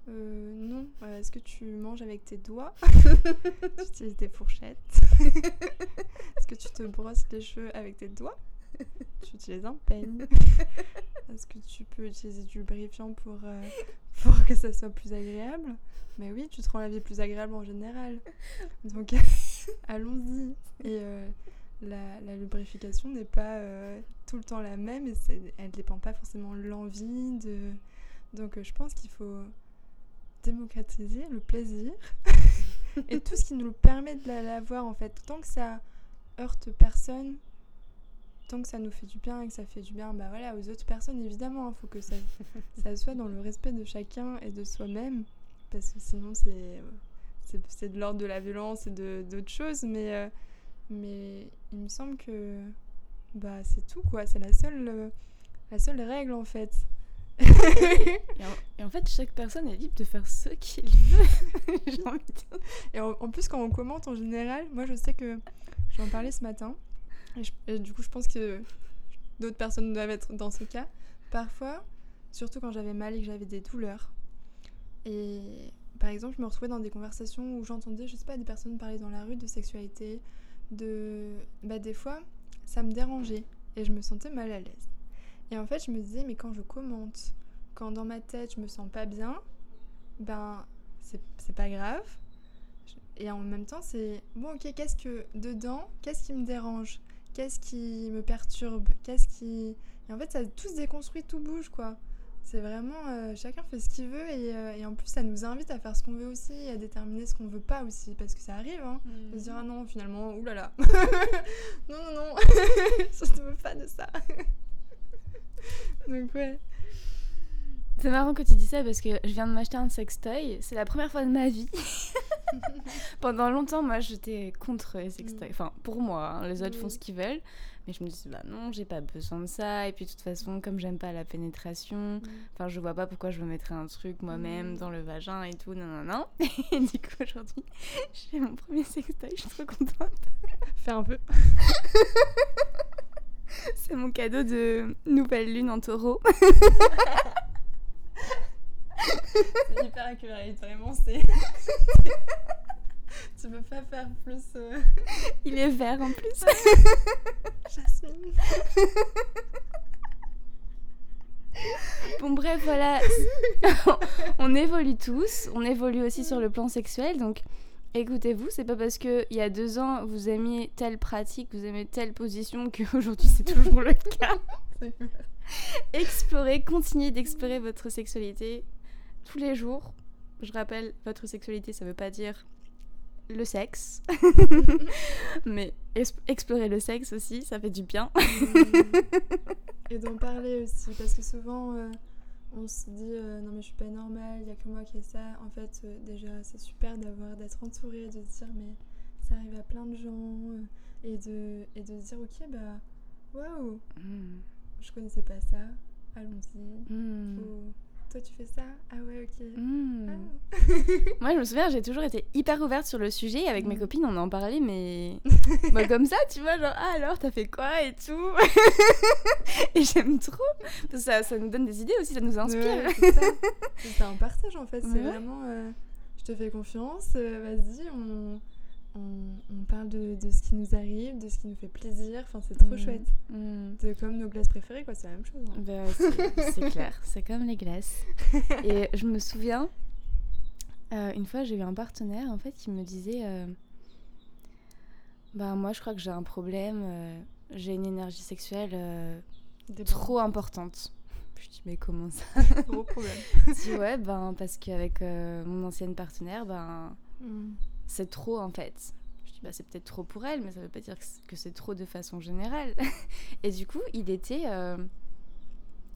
Euh, non, Euh, est-ce que tu manges avec tes doigts Tu utilises des fourchettes Est-ce que tu te brosses les cheveux avec tes doigts Tu utilises un peigne Est-ce que tu peux utiliser du lubrifiant pour, euh, pour que ça soit plus agréable? Mais oui, tu te rends la vie plus agréable en général. Donc allons-y. Et euh, la, la lubrification n'est pas tout le temps la même et elle dépend pas forcément de l'envie. De... Donc euh, je pense qu'il faut démocratiser le plaisir et tout ce qui nous permet de la- l'avoir en fait. Tant que ça heurte personne, tant que ça nous fait du bien et que ça fait du bien bah voilà, aux autres personnes évidemment, il faut que ça, ça soit dans le respect de chacun et de soi-même parce que sinon c'est c'est- c'est de l'ordre de la violence et de- d'autres choses mais, euh, mais il me semble que bah c'est tout quoi, c'est la seule, euh, la seule règle en fait. Et en, et en fait, chaque personne est libre de faire ce qu'il veut. Et en, en plus, quand on commente en général, moi je sais que j'en parlais ce matin, et, je- et du coup, je pense que d'autres personnes doivent être dans ce cas. Parfois, surtout quand j'avais mal et que j'avais des douleurs, et par exemple, je me retrouvais dans des conversations où j'entendais, je sais pas, des personnes parler dans la rue de sexualité, de. Bah, des fois, ça me dérangeait et je me sentais mal à l'aise. Et en fait, je me disais, mais quand je commente, quand dans ma tête je me sens pas bien, ben, c'est pas grave. Et en même temps, c'est bon, ok, qu'est-ce que dedans, qu'est-ce qui me dérange? Qu'est-ce qui me perturbe? Qu'est-ce qui. Et en fait, ça tout se déconstruit, tout bouge, quoi. C'est vraiment. euh, chacun fait ce qu'il veut et, euh, et en plus, ça nous invite à faire ce qu'on veut aussi, à déterminer ce qu'on veut pas aussi, parce que ça arrive, hein. De se dire, ah non, finalement, oulala. non, non, non, je ne veux pas de ça. Donc, ouais. C'est marrant que tu dis ça parce que je viens de m'acheter un sextoy. C'est la première fois de ma vie. Pendant longtemps, moi, j'étais contre les sextoys. Mm. Enfin, pour moi, hein, les autres font ce qu'ils veulent. Mais je me dis, bah non, j'ai pas besoin de ça. Et puis, de toute façon, comme j'aime pas la pénétration, enfin, je vois pas pourquoi je me mettrais un truc moi-même Mm. dans le vagin et tout. Non, non, non. Et du coup, aujourd'hui, j'ai mon premier sextoy. Je suis trop contente. Fais un peu. C'est mon cadeau de nouvelle lune en taureau. C'est hyper accurate, vraiment, c'est. tu peux pas faire plus. euh, Il est vert en plus. Jasmine. Bon bref, voilà. on évolue tous. On évolue aussi sur le plan sexuel. Donc écoutez-vous, c'est pas parce que il y a deux ans vous aimiez telle pratique, vous aimez telle position qu'aujourd'hui c'est toujours le cas. Explorez, continuez d'explorer votre sexualité tous les jours. Je rappelle, votre sexualité, ça veut pas dire le sexe, mais explorer le sexe aussi, ça fait du bien. Et d'en parler aussi, parce que souvent euh, on se dit euh, non mais je suis pas normale, il y a que moi qui ai ça. En fait, euh, déjà c'est super d'avoir d'être entouré, de se dire mais ça arrive à plein de gens et de et de se dire ok bah waouh, Mm. je connaissais pas ça, allons-y. Mm. Ou, toi tu fais ça, ah ouais ok. Mm. Ah. Moi, je me souviens, j'ai toujours été hyper ouverte sur le sujet. Avec mes Mm. copines, on en parlait, mais bah, comme ça, tu vois, genre, ah alors, t'as fait quoi et tout? et j'aime trop. Parce que ça, ça nous donne des idées aussi, ça nous inspire. Ouais, c'est ça. C'est un partage en fait, c'est Ouais. vraiment euh, je te fais confiance, euh, vas-y, on, on, on parle de, de ce qui nous arrive, de ce qui nous fait plaisir, enfin c'est trop Mm. chouette. Mm. C'est comme nos glaces préférées quoi, c'est la même chose. hein. Bah, c'est clair, c'est comme les glaces. Et je me souviens, euh, une fois, j'ai eu un partenaire en fait qui me disait euh, Bah, moi, je crois que j'ai un problème, euh, j'ai une énergie sexuelle euh, trop importante. Je dis Mais comment ça? Gros problème. Je dis Ouais, ben, parce qu'avec mon ancienne partenaire, ben, Mm. C'est trop en fait. Je dis bah c'est peut-être trop pour elle, mais ça veut pas dire que c'est- trop de façon générale. et du coup, il était, euh,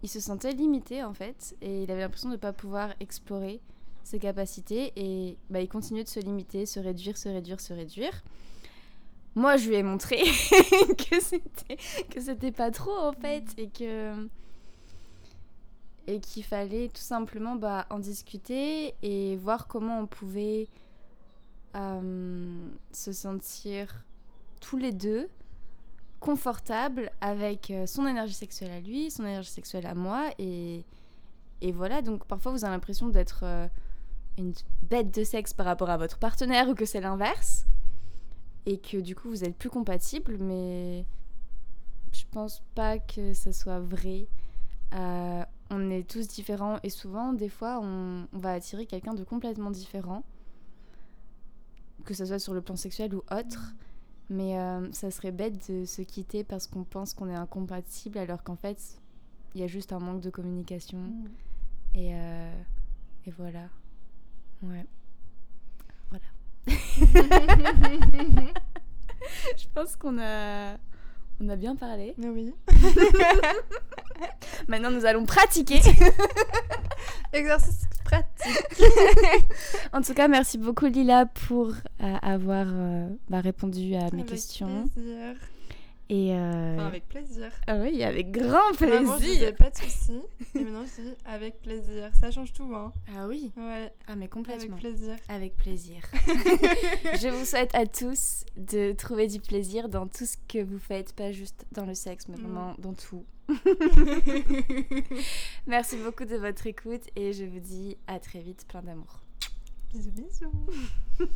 il se sentait limité en fait, et il avait l'impression de ne pas pouvoir explorer ses capacités, et bah, il continuait de se limiter, se réduire, se réduire, se réduire. moi, je lui ai montré que c'était que c'était pas trop en fait et que et qu'il fallait tout simplement bah, en discuter et voir comment on pouvait euh, se sentir tous les deux confortables avec euh, son énergie sexuelle à lui, son énergie sexuelle à moi et, et voilà. Donc parfois vous avez l'impression d'être euh, une bête de sexe par rapport à votre partenaire ou que c'est l'inverse et que du coup vous êtes plus compatibles. Mais je pense pas que ça soit vrai. On est tous différents et souvent, des fois, on va attirer quelqu'un de complètement différent, que ce soit sur le plan sexuel ou autre. Mais euh, ça serait bête de se quitter parce qu'on pense qu'on est incompatible alors qu'en fait, il y a juste un manque de communication. Mm. Et, euh, et voilà. Ouais. Voilà. Je pense qu'on a, on a bien parlé. Oui. Maintenant, nous allons pratiquer. Exercice pratique. En tout cas, merci beaucoup Lila pour euh, avoir euh, bah, répondu à mes Avec questions. plaisir. Et euh, Enfin, avec plaisir. ah oui, avec grand Vraiment, je disais plaisir. pas de soucis. Et maintenant, je dis avec plaisir. Ça change tout, hein. Ah oui, Ouais, ah mais avec complètement. plaisir. Avec plaisir. Je vous souhaite à tous de trouver du plaisir dans tout ce que vous faites, pas juste dans le sexe, mais Mm. vraiment dans tout. Merci beaucoup de votre écoute et je vous dis à très vite, plein d'amour. bisous, bisous.